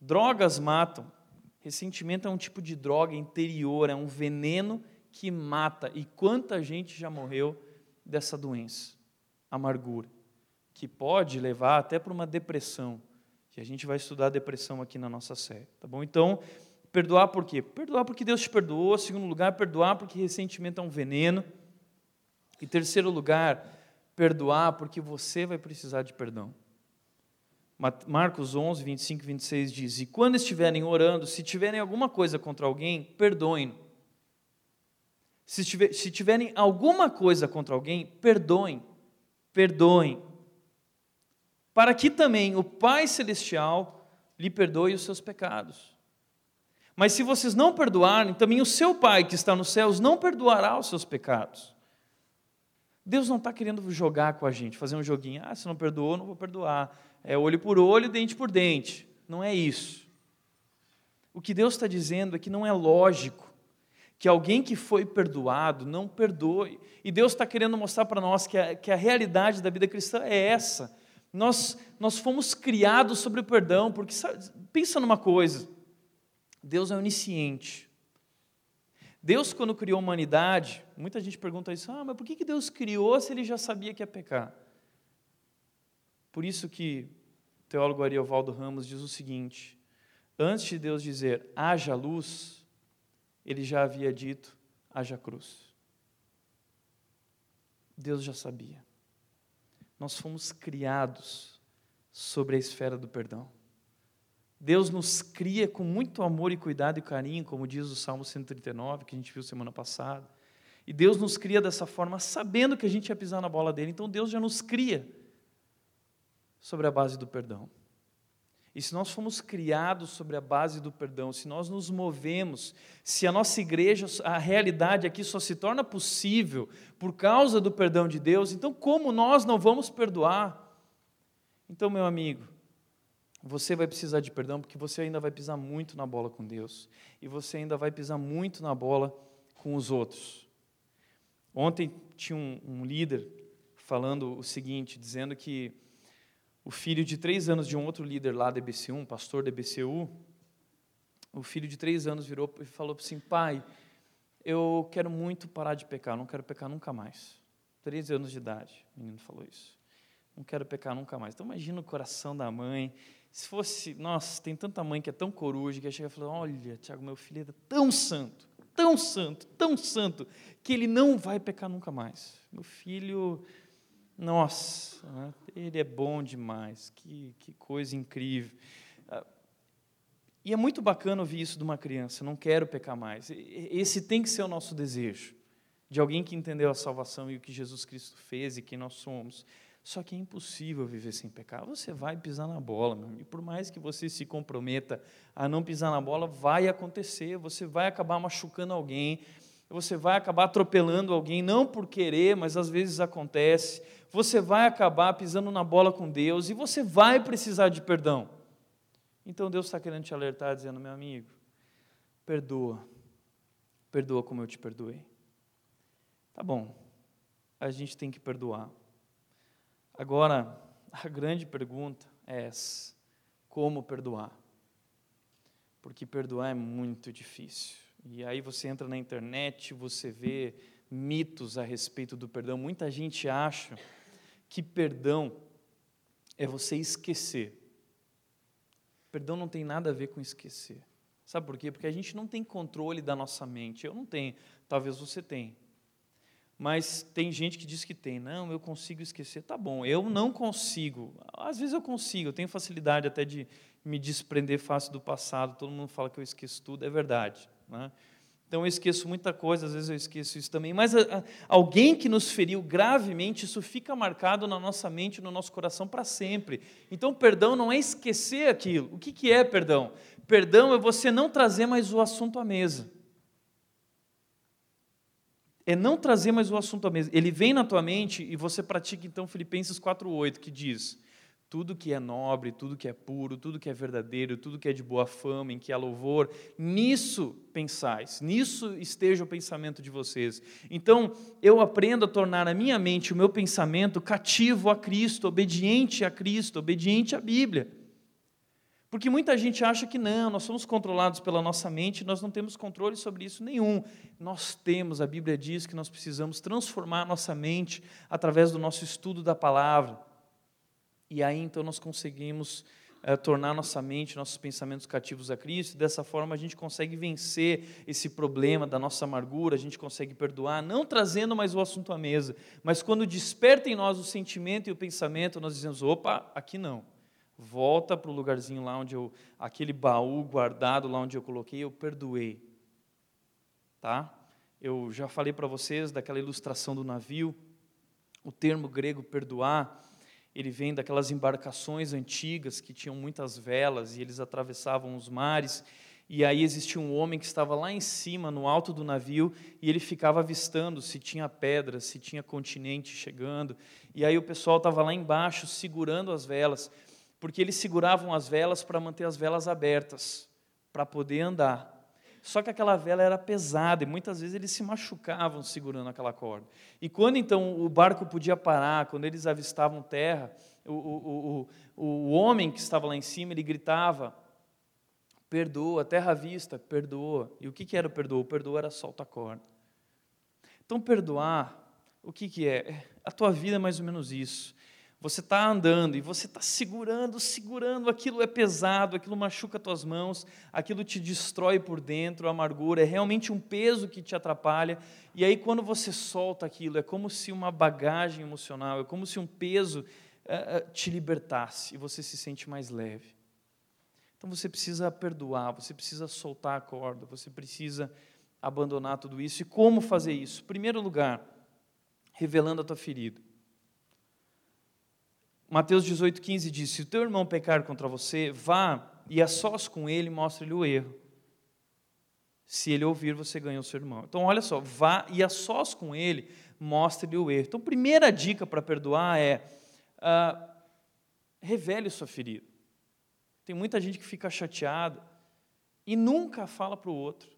Speaker 1: Drogas matam. Ressentimento é um tipo de droga interior, é um veneno que mata. E quanta gente já morreu dessa doença, amargura, que pode levar até para uma depressão que a gente vai estudar depressão aqui na nossa série, tá bom? Então, perdoar por quê? Perdoar porque Deus te perdoou. Segundo lugar, perdoar porque ressentimento é um veneno. E terceiro lugar, perdoar porque você vai precisar de perdão. Marcos 11, 25 e 26 diz: E quando estiverem orando, se tiverem alguma coisa contra alguém, perdoem. Se, se tiverem alguma coisa contra alguém, perdoem, perdoem, para que também o Pai Celestial lhe perdoe os seus pecados. Mas se vocês não perdoarem, também o seu Pai que está nos céus não perdoará os seus pecados. Deus não está querendo jogar com a gente, fazer um joguinho. Ah, se não perdoou, não vou perdoar. É olho por olho, dente por dente. Não é isso. O que Deus está dizendo é que não é lógico que alguém que foi perdoado não perdoe. E Deus está querendo mostrar para nós que a, que a realidade da vida cristã é essa. Nós, nós fomos criados sobre o perdão, porque sabe, pensa numa coisa: Deus é onisciente. Deus, quando criou a humanidade, muita gente pergunta isso, ah, mas por que Deus criou se ele já sabia que ia pecar? Por isso que o teólogo Ariovaldo Ramos diz o seguinte: antes de Deus dizer haja luz, ele já havia dito haja cruz. Deus já sabia. Nós fomos criados sobre a esfera do perdão. Deus nos cria com muito amor e cuidado e carinho, como diz o Salmo 139, que a gente viu semana passada. E Deus nos cria dessa forma, sabendo que a gente ia pisar na bola dele. Então Deus já nos cria sobre a base do perdão. E se nós fomos criados sobre a base do perdão, se nós nos movemos, se a nossa igreja, a realidade aqui só se torna possível por causa do perdão de Deus, então como nós não vamos perdoar? Então, meu amigo, você vai precisar de perdão porque você ainda vai pisar muito na bola com Deus e você ainda vai pisar muito na bola com os outros. Ontem tinha um, um líder falando o seguinte, dizendo que o filho de três anos de um outro líder lá da EBC1, um pastor da EBCU, o filho de três anos virou e falou assim: pai, eu quero muito parar de pecar, não quero pecar nunca mais. Três anos de idade, o menino falou isso. Não quero pecar nunca mais. Então imagina o coração da mãe. Se fosse, nossa, tem tanta mãe que é tão coruja que chega e fala: olha, Tiago, meu filho é tão santo, tão santo, tão santo, que ele não vai pecar nunca mais. Meu filho nossa, ele é bom demais, que, que coisa incrível. Ah, e é muito bacana ouvir isso de uma criança, não quero pecar mais. Esse tem que ser o nosso desejo, de alguém que entendeu a salvação e o que Jesus Cristo fez e quem nós somos. Só que é impossível viver sem pecar. Você vai pisar na bola, meu amigo. Por mais que você se comprometa a não pisar na bola, vai acontecer. Você vai acabar machucando alguém você vai acabar atropelando alguém, não por querer, mas às vezes acontece. Você vai acabar pisando na bola com Deus e você vai precisar de perdão. Então Deus está querendo te alertar, dizendo: meu amigo, perdoa, perdoa como eu te perdoei. Tá bom, a gente tem que perdoar. Agora, a grande pergunta é essa: como perdoar? Porque perdoar é muito difícil. E aí você entra na internet, você vê mitos a respeito do perdão. Muita gente acha que perdão é você esquecer. Perdão não tem nada a ver com esquecer. Sabe por quê? Porque a gente não tem controle da nossa mente. Eu não tenho, talvez você tenha. Mas tem gente que diz que tem. Não, eu consigo esquecer. Tá bom, eu não consigo. Às vezes eu consigo, eu tenho facilidade até de me desprender fácil do passado. Todo mundo fala que eu esqueço tudo, é verdade. Né? Então eu esqueço muita coisa, às vezes eu esqueço isso também. Mas a, a, alguém que nos feriu gravemente, isso fica marcado na nossa mente, no nosso coração para sempre. Então perdão não é esquecer aquilo. O que, que é perdão? Perdão é você não trazer mais o assunto à mesa. É não trazer mais o assunto à mesa. Ele vem na tua mente e você pratica então Filipenses 4:8, que diz: tudo que é nobre, tudo que é puro, tudo que é verdadeiro, tudo que é de boa fama, em que há louvor, nisso pensais, nisso esteja o pensamento de vocês. Então, eu aprendo a tornar a minha mente, o meu pensamento cativo a Cristo, obediente a Cristo, obediente à Bíblia. Porque muita gente acha que não, nós somos controlados pela nossa mente, nós não temos controle sobre isso nenhum. Nós temos, a Bíblia diz que nós precisamos transformar a nossa mente através do nosso estudo da palavra. E aí então nós conseguimos é, tornar nossa mente, nossos pensamentos cativos a Cristo, dessa forma a gente consegue vencer esse problema da nossa amargura, a gente consegue perdoar, não trazendo mais o assunto à mesa, mas quando desperta em nós o sentimento e o pensamento, nós dizemos: opa, aqui não. Volta para o lugarzinho lá onde eu, aquele baú guardado lá onde eu coloquei, eu perdoei. Tá? Eu já falei para vocês daquela ilustração do navio. O termo grego perdoar, ele vem daquelas embarcações antigas que tinham muitas velas e eles atravessavam os mares. E aí existia um homem que estava lá em cima, no alto do navio, e ele ficava avistando se tinha pedras, se tinha continente chegando. E aí o pessoal estava lá embaixo segurando as velas, porque eles seguravam as velas para manter as velas abertas, para poder andar. Só que aquela vela era pesada e muitas vezes eles se machucavam segurando aquela corda. E quando então o barco podia parar, quando eles avistavam terra, o, o, o, o homem que estava lá em cima, ele gritava: Perdoa, terra à vista, perdoa. E o que, que era o perdoa? O perdoa era solta a corda. Então, perdoar, o que, que é? A tua vida é mais ou menos isso. Você está andando e você está segurando, segurando, aquilo é pesado, aquilo machuca tuas mãos, aquilo te destrói por dentro, a amargura, é realmente um peso que te atrapalha. E aí, quando você solta aquilo, é como se uma bagagem emocional, é como se um peso uh, te libertasse e você se sente mais leve. Então você precisa perdoar, você precisa soltar a corda, você precisa abandonar tudo isso. E como fazer isso? Em primeiro lugar, revelando a tua ferida. Mateus 18,15 diz: Se o teu irmão pecar contra você, vá e a sós com ele mostre-lhe o erro. Se ele ouvir, você ganha o seu irmão. Então, olha só, vá e a sós com ele, mostre-lhe o erro. Então, primeira dica para perdoar é uh, revele sua ferida. Tem muita gente que fica chateada e nunca fala para o outro.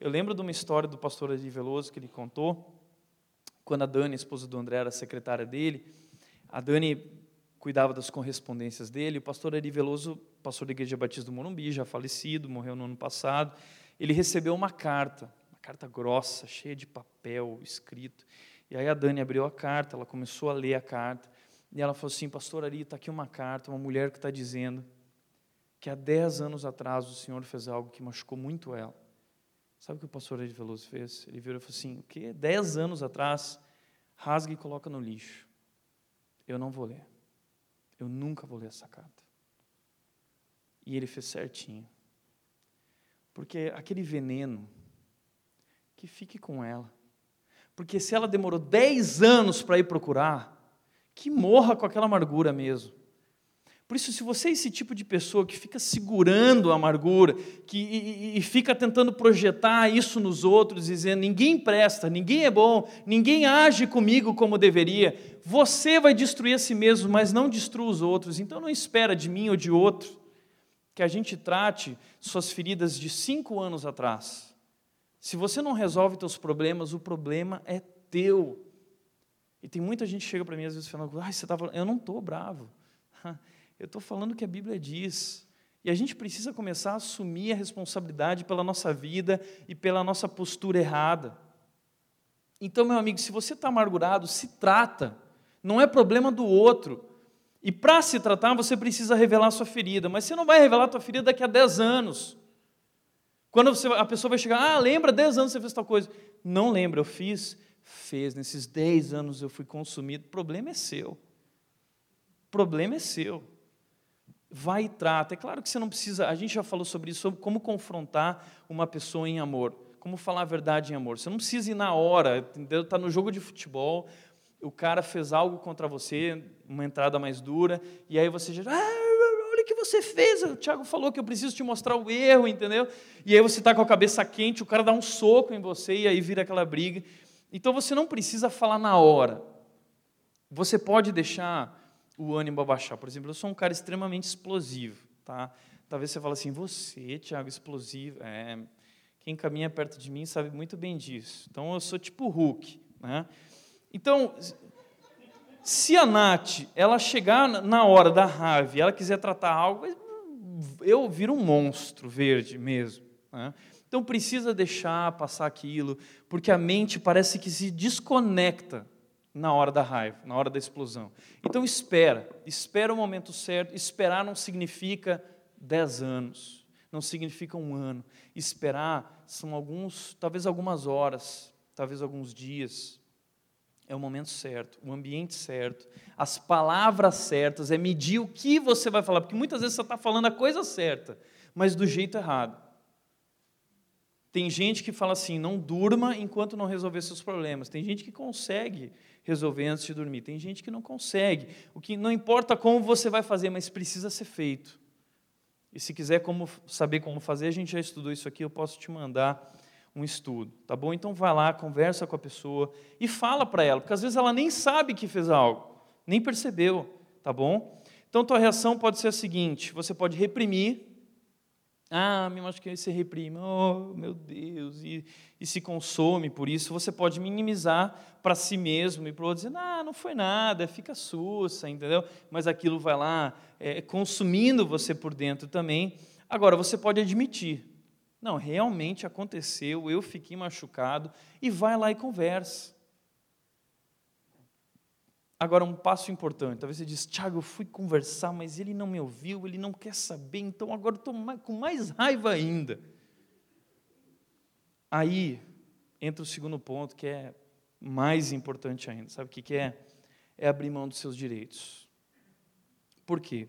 Speaker 1: Eu lembro de uma história do pastor Adi Veloso que ele contou, quando a Dani, a esposa do André, era secretária dele, a Dani cuidava das correspondências dele, o pastor Adi Veloso, pastor da Igreja Batista do Morumbi, já falecido, morreu no ano passado, ele recebeu uma carta, uma carta grossa, cheia de papel escrito, e aí a Dani abriu a carta, ela começou a ler a carta, e ela falou assim, pastor Ari, está aqui uma carta, uma mulher que está dizendo que há dez anos atrás o Senhor fez algo que machucou muito ela. Sabe o que o pastor Ed Veloso fez? Ele virou e falou assim: o quê? Dez anos atrás, rasga e coloca no lixo. Eu não vou ler. Eu nunca vou ler essa carta. E ele fez certinho. Porque aquele veneno, que fique com ela. Porque se ela demorou dez anos para ir procurar, que morra com aquela amargura mesmo. Por isso, se você é esse tipo de pessoa que fica segurando a amargura, que, e, e, fica tentando projetar isso nos outros, dizendo ninguém presta, ninguém é bom, ninguém age comigo como deveria, você vai destruir a si mesmo, mas não destrua os outros. Então não espera de mim ou de outro que a gente trate suas feridas de cinco anos atrás. Se você não resolve seus problemas, o problema é teu. E tem muita gente que chega para mim às vezes falando, ah, você falando, eu não estou bravo. Eu estou falando o que a Bíblia diz. E a gente precisa começar a assumir a responsabilidade pela nossa vida e pela nossa postura errada. Então, meu amigo, se você está amargurado, se trata. Não é problema do outro. E para se tratar, você precisa revelar sua ferida. Mas você não vai revelar a sua ferida daqui a 10 anos. Quando você, a pessoa vai chegar, ah, lembra, 10 anos você fez tal coisa. Não lembra, eu fiz, fez. Nesses 10 anos eu fui consumido. O problema é seu. O problema é seu vai e trata. É claro que você não precisa, a gente já falou sobre isso, sobre como confrontar uma pessoa em amor, como falar a verdade em amor. Você não precisa ir na hora, entendeu? Está no jogo de futebol, o cara fez algo contra você, uma entrada mais dura, e aí você já, ah, olha o que você fez, o Tiago falou que eu preciso te mostrar o erro, entendeu? E aí você está com a cabeça quente, o cara dá um soco em você, e aí vira aquela briga. Então você não precisa falar na hora. Você pode deixar o ânimo abaixar. Por exemplo, eu sou um cara extremamente explosivo, tá? Talvez você fale assim, você, Tiago, explosivo. É, quem caminha perto de mim sabe muito bem disso. Então, eu sou tipo Hulk, né? Então, se a Nath, ela chegar na hora da raiva e ela quiser tratar algo, eu viro um monstro verde mesmo. Né? Então, precisa deixar passar aquilo, porque a mente parece que se desconecta na hora da raiva, na hora da explosão. Então espera, espera o momento certo. Esperar não significa dez anos, não significa um ano. Esperar são alguns, talvez algumas horas, talvez alguns dias. É o momento certo, o ambiente certo, as palavras certas, é medir o que você vai falar, porque muitas vezes você está falando a coisa certa, mas do jeito errado. Tem gente que fala assim: não durma enquanto não resolver seus problemas. Tem gente que consegue resolver antes de dormir. Tem gente que não consegue. O que não importa como você vai fazer, mas precisa ser feito. E se quiser como, saber como fazer, a gente já estudou isso aqui, eu posso te mandar um estudo, tá bom? Então vai lá, conversa com a pessoa e fala para ela, porque às vezes ela nem sabe que fez algo, nem percebeu, tá bom? Então tua reação pode ser a seguinte: você pode reprimir ah, me machuquei, você reprime, oh meu Deus, e, e se consome por isso. Você pode minimizar para si mesmo e para o outro, dizendo, ah, não foi nada, fica sussa, entendeu? Mas aquilo vai lá é, consumindo você por dentro também. Agora, você pode admitir, não, realmente aconteceu, eu fiquei machucado, e vai lá e conversa. Agora, um passo importante. Talvez você diz, Tiago, eu fui conversar, mas ele não me ouviu, ele não quer saber, então agora estou com mais raiva ainda. Aí entra o segundo ponto, que é mais importante ainda. Sabe o que é? É abrir mão dos seus direitos. Por quê?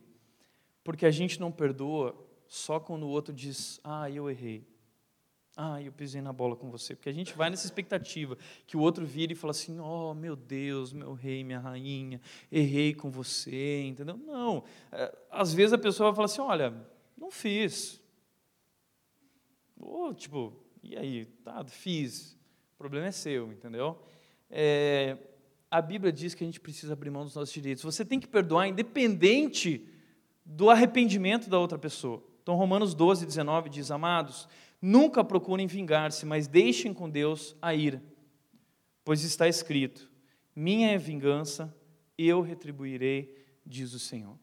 Speaker 1: Porque a gente não perdoa só quando o outro diz, ah, eu errei. Ah, eu pisei na bola com você. Porque a gente vai nessa expectativa que o outro vire e fala assim: Oh, meu Deus, meu rei, minha rainha, errei com você, entendeu? Não. É, às vezes a pessoa vai falar assim: Olha, não fiz. Ou, tipo, e aí? Tá, fiz. O problema é seu, entendeu? É, a Bíblia diz que a gente precisa abrir mão dos nossos direitos. Você tem que perdoar independente do arrependimento da outra pessoa. Então, Romanos 12, 19 diz: Amados Nunca procurem vingar-se, mas deixem com Deus a ira. Pois está escrito: Minha é vingança, eu retribuirei, diz o Senhor.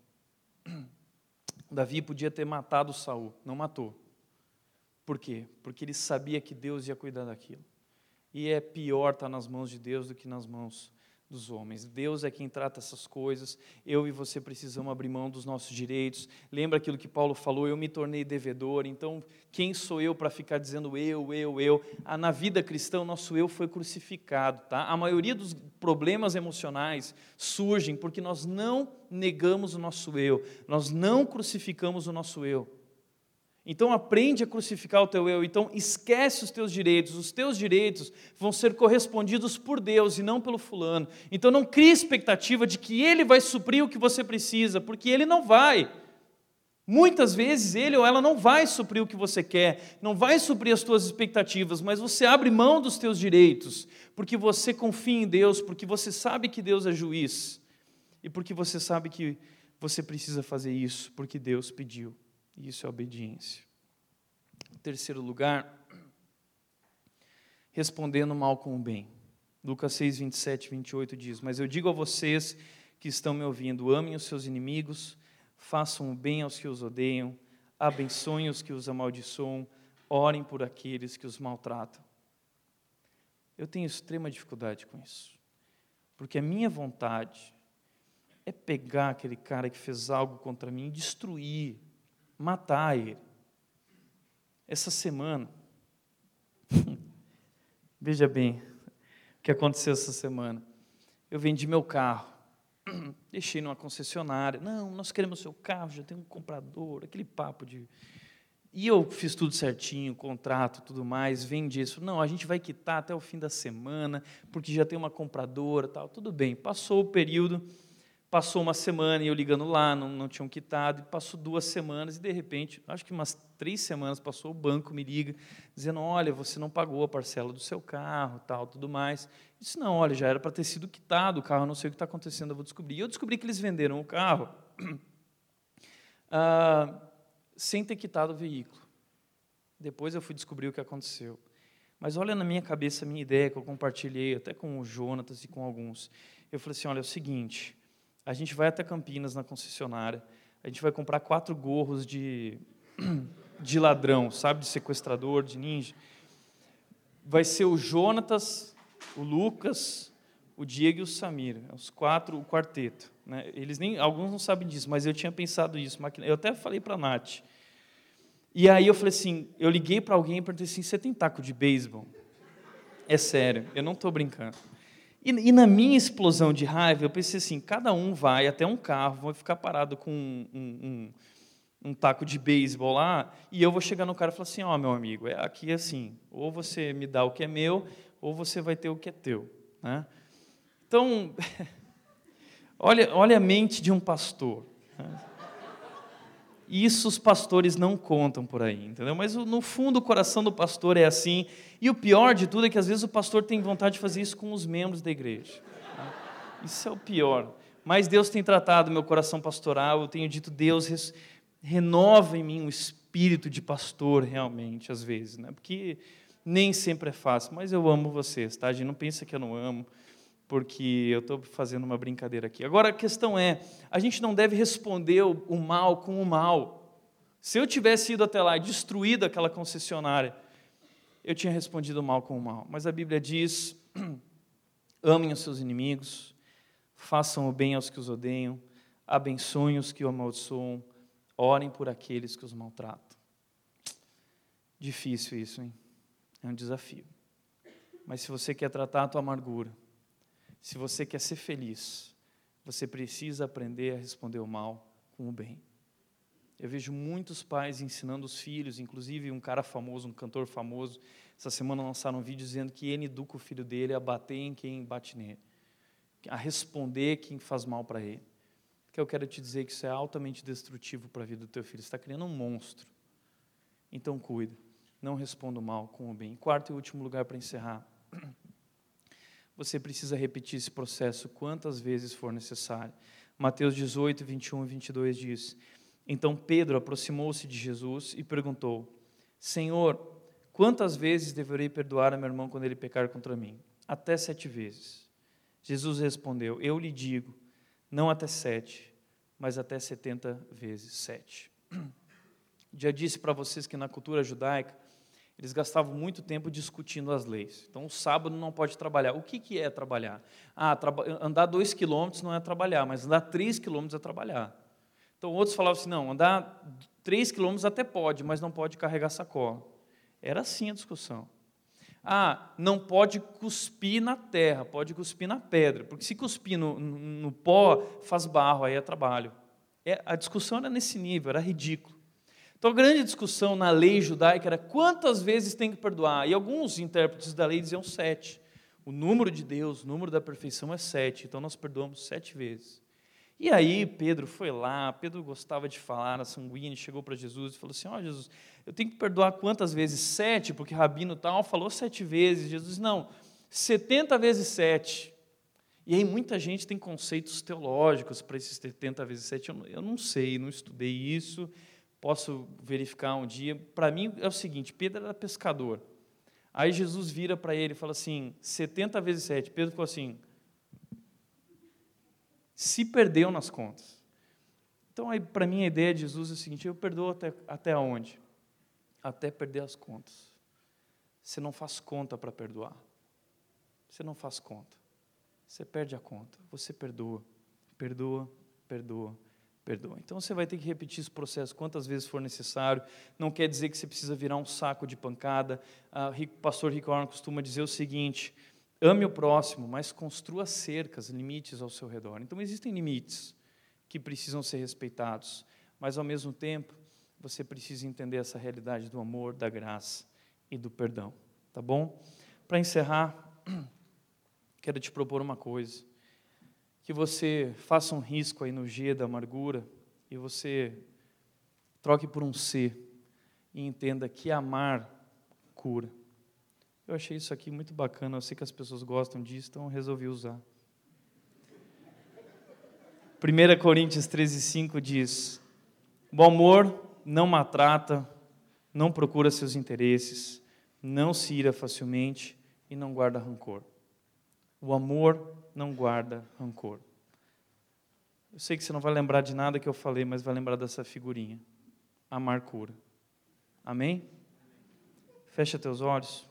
Speaker 1: Davi podia ter matado Saul, não matou. Por quê? Porque ele sabia que Deus ia cuidar daquilo. E é pior estar nas mãos de Deus do que nas mãos dos homens. Deus é quem trata essas coisas. Eu e você precisamos abrir mão dos nossos direitos. Lembra aquilo que Paulo falou? Eu me tornei devedor. Então, quem sou eu para ficar dizendo eu, eu, eu? Ah, na vida cristã, o nosso eu foi crucificado, tá? A maioria dos problemas emocionais surgem porque nós não negamos o nosso eu. Nós não crucificamos o nosso eu. Então aprende a crucificar o teu eu, então esquece os teus direitos, os teus direitos vão ser correspondidos por Deus e não pelo fulano. Então não crie expectativa de que ele vai suprir o que você precisa, porque ele não vai. Muitas vezes ele ou ela não vai suprir o que você quer, não vai suprir as tuas expectativas, mas você abre mão dos teus direitos, porque você confia em Deus, porque você sabe que Deus é juiz e porque você sabe que você precisa fazer isso, porque Deus pediu. E isso é obediência. Em terceiro lugar, respondendo mal com o bem. Lucas 6, 27 e 28 diz: Mas eu digo a vocês que estão me ouvindo: amem os seus inimigos, façam o bem aos que os odeiam, abençoem os que os amaldiçoam, orem por aqueles que os maltratam. Eu tenho extrema dificuldade com isso, porque a minha vontade é pegar aquele cara que fez algo contra mim e destruir, matar ele. Essa semana, veja bem o que aconteceu essa semana. Eu vendi meu carro, deixei numa concessionária. Não, nós queremos seu carro, já tem um comprador, aquele papo de. E eu fiz tudo certinho, contrato, tudo mais, vendi isso. Não, a gente vai quitar até o fim da semana, porque já tem uma compradora, tal. Tudo bem. Passou o período Passou uma semana e eu ligando lá, não, não tinham quitado, e passou duas semanas, e de repente, acho que umas três semanas passou, o banco me liga, dizendo, olha, você não pagou a parcela do seu carro, tal, tudo mais. Eu disse, não, olha, já era para ter sido quitado o carro, não sei o que está acontecendo, eu vou descobrir. E eu descobri que eles venderam o carro ah, sem ter quitado o veículo. Depois eu fui descobrir o que aconteceu. Mas olha na minha cabeça a minha ideia que eu compartilhei até com o Jonatas e com alguns. Eu falei assim, olha, é o seguinte, a gente vai até Campinas, na concessionária, a gente vai comprar quatro gorros de, de ladrão, sabe, de sequestrador, de ninja. Vai ser o Jonatas, o Lucas, o Diego e o Samir, os quatro, o quarteto. Né? Eles nem, alguns não sabem disso, mas eu tinha pensado isso. Eu até falei para a Nath. E aí eu falei assim, eu liguei para alguém e perguntei assim, você tem taco de beisebol? É sério, eu não estou brincando. E, e, na minha explosão de raiva, eu pensei assim: cada um vai até um carro, vai ficar parado com um, um, um taco de beisebol lá, e eu vou chegar no cara e falar assim: Ó, oh, meu amigo, é aqui assim, ou você me dá o que é meu, ou você vai ter o que é teu. Né? Então, olha, olha a mente de um pastor. Né? Isso os pastores não contam por aí, entendeu? Mas no fundo o coração do pastor é assim. E o pior de tudo é que às vezes o pastor tem vontade de fazer isso com os membros da igreja. Né? Isso é o pior. Mas Deus tem tratado meu coração pastoral, eu tenho dito, Deus renova em mim um espírito de pastor realmente, às vezes, né? Porque nem sempre é fácil, mas eu amo vocês, tá? A gente não pensa que eu não amo porque eu estou fazendo uma brincadeira aqui. Agora a questão é: a gente não deve responder o mal com o mal. Se eu tivesse ido até lá e destruído aquela concessionária, eu tinha respondido o mal com o mal. Mas a Bíblia diz: amem os seus inimigos, façam o bem aos que os odeiam, abençoem os que o amaldiçoam, orem por aqueles que os maltratam. Difícil isso, hein? É um desafio. Mas se você quer tratar a tua amargura, se você quer ser feliz, você precisa aprender a responder o mal com o bem. Eu vejo muitos pais ensinando os filhos, inclusive um cara famoso, um cantor famoso, essa semana lançaram um vídeo dizendo que ele educa o filho dele a bater em quem bate nele, a responder quem faz mal para ele. Que eu quero te dizer que isso é altamente destrutivo para a vida do teu filho. Você está criando um monstro. Então cuida. Não responda o mal com o bem. Quarto e último lugar para encerrar você precisa repetir esse processo quantas vezes for necessário. Mateus 18, 21 e 22 diz: Então Pedro aproximou-se de Jesus e perguntou: Senhor, quantas vezes deverei perdoar a meu irmão quando ele pecar contra mim? Até sete vezes. Jesus respondeu: Eu lhe digo, não até sete, mas até setenta vezes sete. Já disse para vocês que na cultura judaica, eles gastavam muito tempo discutindo as leis. Então, o sábado não pode trabalhar. O que, que é trabalhar? Ah, andar dois quilômetros não é trabalhar, mas andar três quilômetros é trabalhar. Então, outros falavam assim, não, andar três quilômetros até pode, mas não pode carregar sacola. Era assim a discussão. Ah, não pode cuspir na terra, pode cuspir na pedra, porque se cuspir no, no, no pó, faz barro, aí é trabalho. É, a discussão era nesse nível, era ridículo. Então a grande discussão na lei judaica era quantas vezes tem que perdoar. E alguns intérpretes da lei diziam sete. O número de Deus, o número da perfeição é sete, então nós perdoamos sete vezes. E aí Pedro foi lá, Pedro gostava de falar, a sanguínea, chegou para Jesus e falou assim: Ó oh, Jesus, eu tenho que perdoar quantas vezes? Sete, porque Rabino tal falou sete vezes. Jesus, não, setenta vezes sete. E aí muita gente tem conceitos teológicos para esses setenta vezes sete. Eu não sei, não estudei isso posso verificar um dia. Para mim é o seguinte: Pedro era pescador. Aí Jesus vira para ele e fala assim: 70 vezes 7. Pedro ficou assim. Se perdeu nas contas. Então, para mim, a ideia de Jesus é o seguinte: eu perdoo até, até onde? Até perder as contas. Você não faz conta para perdoar. Você não faz conta. Você perde a conta. Você perdoa, perdoa, perdoa, perdoa. Então você vai ter que repetir esse processo quantas vezes for necessário. Não quer dizer que você precisa virar um saco de pancada. O pastor Rick Warren costuma dizer o seguinte: ame o próximo, mas construa cercas, limites ao seu redor. Então existem limites que precisam ser respeitados, mas ao mesmo tempo você precisa entender essa realidade do amor, da graça e do perdão. Tá bom? Para encerrar, quero te propor uma coisa que você faça um risco aí no G da amargura e você troque por um C e entenda que amar cura. Eu achei isso aqui muito bacana, eu sei que as pessoas gostam disso, então resolvi usar. 1 Coríntios 13,5 diz: O amor não maltrata, não procura seus interesses, não se ira facilmente e não guarda rancor. O amor não guarda rancor. Eu sei que você não vai lembrar de nada que eu falei, mas vai lembrar dessa figurinha. Amar cura. Amém? Fecha teus olhos.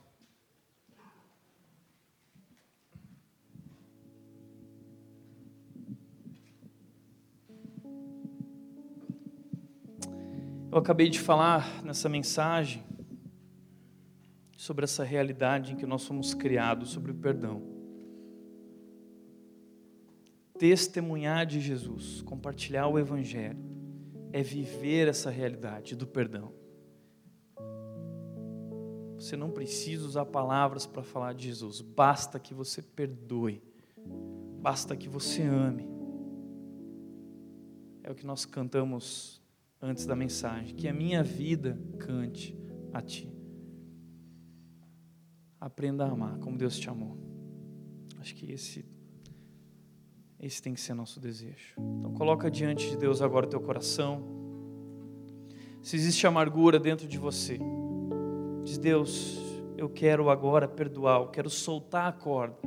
Speaker 1: Eu acabei de falar nessa mensagem sobre essa realidade em que nós somos criados, sobre o perdão testemunhar de Jesus, compartilhar o Evangelho, é viver essa realidade do perdão. Você não precisa usar palavras para falar de Jesus, basta que você perdoe, basta que você ame. É o que nós cantamos antes da mensagem, que a minha vida cante a Ti. Aprenda a amar como Deus te amou. Acho que esse esse tem que ser nosso desejo. Então coloca diante de Deus agora o teu coração. Se existe amargura dentro de você, diz Deus, eu quero agora perdoar, eu quero soltar a corda.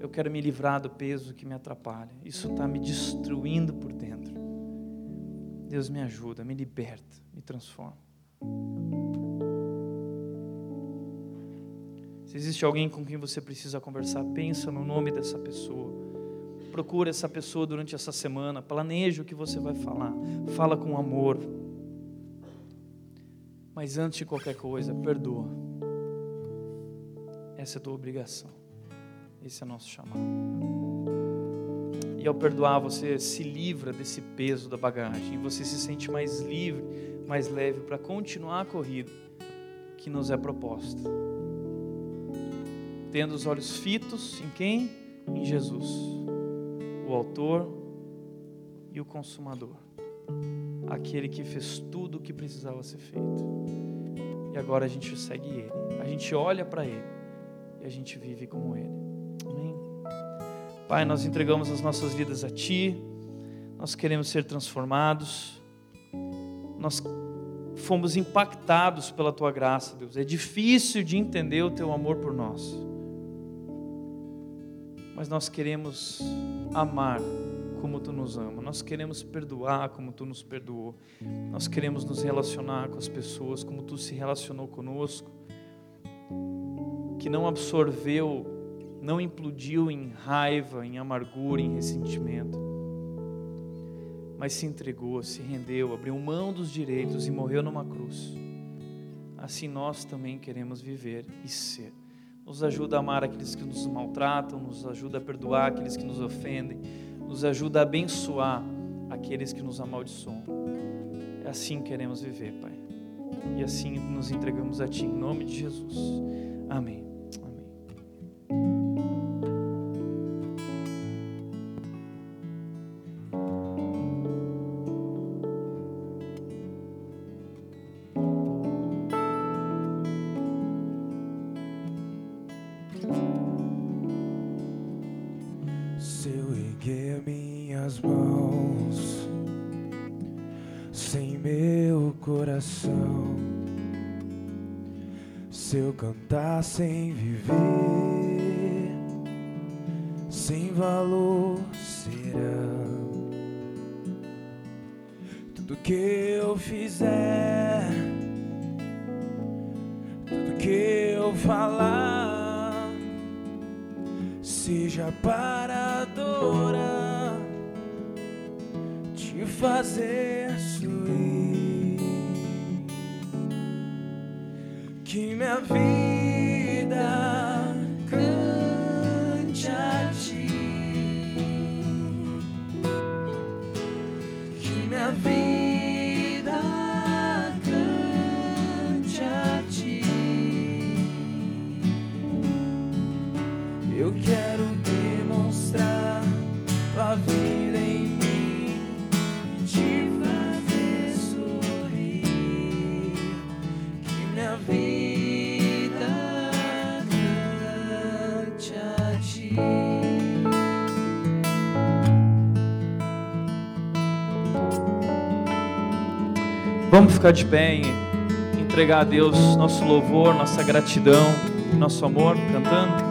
Speaker 1: Eu quero me livrar do peso que me atrapalha. Isso está me destruindo por dentro. Deus me ajuda, me liberta, me transforma. Se existe alguém com quem você precisa conversar, pensa no nome dessa pessoa. Procura essa pessoa durante essa semana, planeja o que você vai falar. Fala com amor. Mas antes de qualquer coisa, perdoa. Essa é a tua obrigação. Esse é o nosso chamado. E ao perdoar, você se livra desse peso da bagagem. Você se sente mais livre, mais leve para continuar a corrida que nos é proposta tendo os olhos fitos em quem? Em Jesus, o Autor e o Consumador, aquele que fez tudo o que precisava ser feito. E agora a gente segue Ele, a gente olha para Ele e a gente vive como Ele. Amém? Pai, nós entregamos as nossas vidas a Ti, nós queremos ser transformados, nós fomos impactados pela Tua graça, Deus. É difícil de entender o Teu amor por nós mas nós queremos amar como tu nos ama, nós queremos perdoar como tu nos perdoou, nós queremos nos relacionar com as pessoas como tu se relacionou conosco, que não absorveu, não implodiu em raiva, em amargura, em ressentimento, mas se entregou, se rendeu, abriu mão dos direitos e morreu numa cruz. Assim nós também queremos viver e ser. Nos ajuda a amar aqueles que nos maltratam, nos ajuda a perdoar aqueles que nos ofendem, nos ajuda a abençoar aqueles que nos amaldiçoam. É assim que queremos viver, Pai. E assim nos entregamos a Ti, em nome de Jesus. Amém.
Speaker 2: Eu fizer, tudo que eu falar, seja para adorar, te fazer sorrir. que minha vida
Speaker 1: Vamos ficar de pé e entregar a Deus nosso louvor, nossa gratidão, nosso amor, cantando.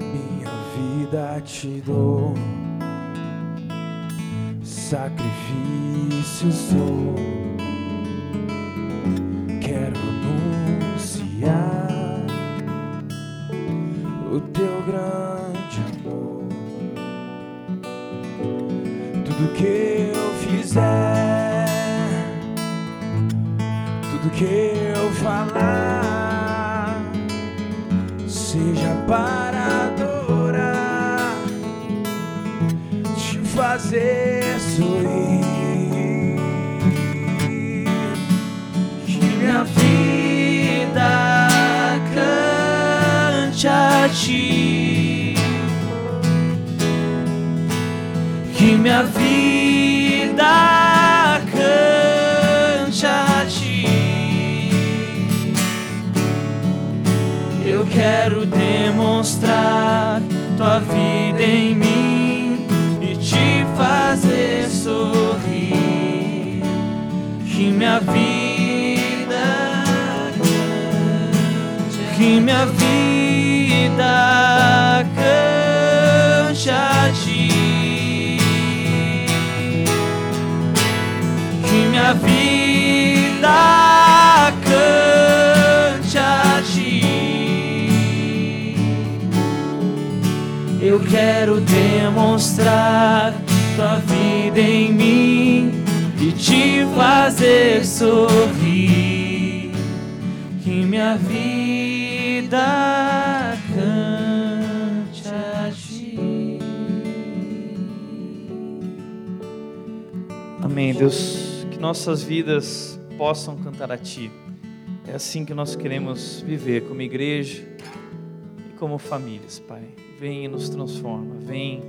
Speaker 2: Minha vida te dou, sacrifício sou.
Speaker 3: Minha vida cante a ti. Eu quero demonstrar tua vida em mim e te fazer sorrir. Que minha vida cante, que minha vida Eu quero demonstrar tua vida em mim e te fazer sorrir. Que minha vida cante a ti.
Speaker 1: Amém, Deus. Que nossas vidas possam cantar a Ti. É assim que nós queremos viver como igreja como famílias, Pai. Vem e nos transforma, vem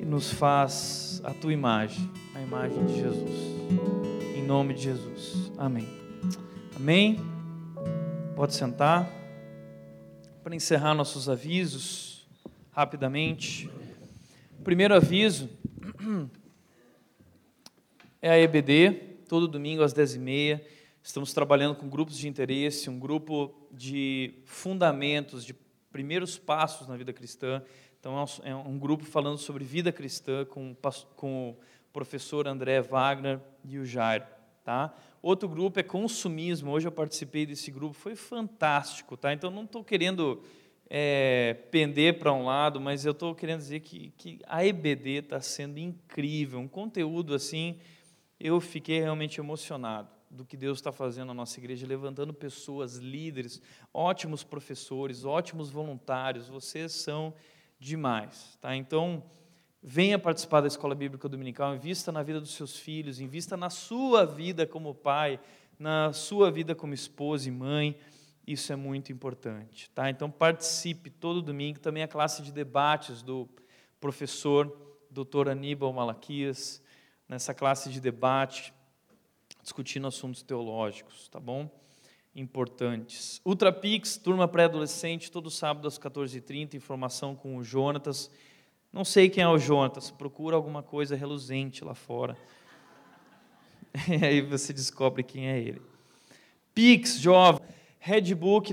Speaker 1: e nos faz a Tua imagem, a imagem de Jesus. Em nome de Jesus. Amém. Amém. Pode sentar. Para encerrar nossos avisos, rapidamente. Primeiro aviso é a EBD, todo domingo às 10h30. Estamos trabalhando com grupos de interesse, um grupo de fundamentos, de primeiros passos na vida cristã. Então, é um grupo falando sobre vida cristã com, com o professor André Wagner e o Jair. Tá? Outro grupo é consumismo. Hoje eu participei desse grupo, foi fantástico. Tá? Então, não estou querendo é, pender para um lado, mas eu estou querendo dizer que, que a EBD está sendo incrível. Um conteúdo assim eu fiquei realmente emocionado do que Deus está fazendo na nossa igreja, levantando pessoas, líderes, ótimos professores, ótimos voluntários, vocês são demais, tá? Então, venha participar da Escola Bíblica Dominical, invista na vida dos seus filhos, invista na sua vida como pai, na sua vida como esposa e mãe, isso é muito importante, tá? Então, participe todo domingo, também a classe de debates do professor Dr. Aníbal Malaquias, nessa classe de debate, discutindo assuntos teológicos, tá bom? Importantes. Ultrapix, turma pré-adolescente, todo sábado às 14h30, informação com o Jonatas. Não sei quem é o Jonatas, procura alguma coisa reluzente lá fora. E aí você descobre quem é ele. Pix, jovem, Redbook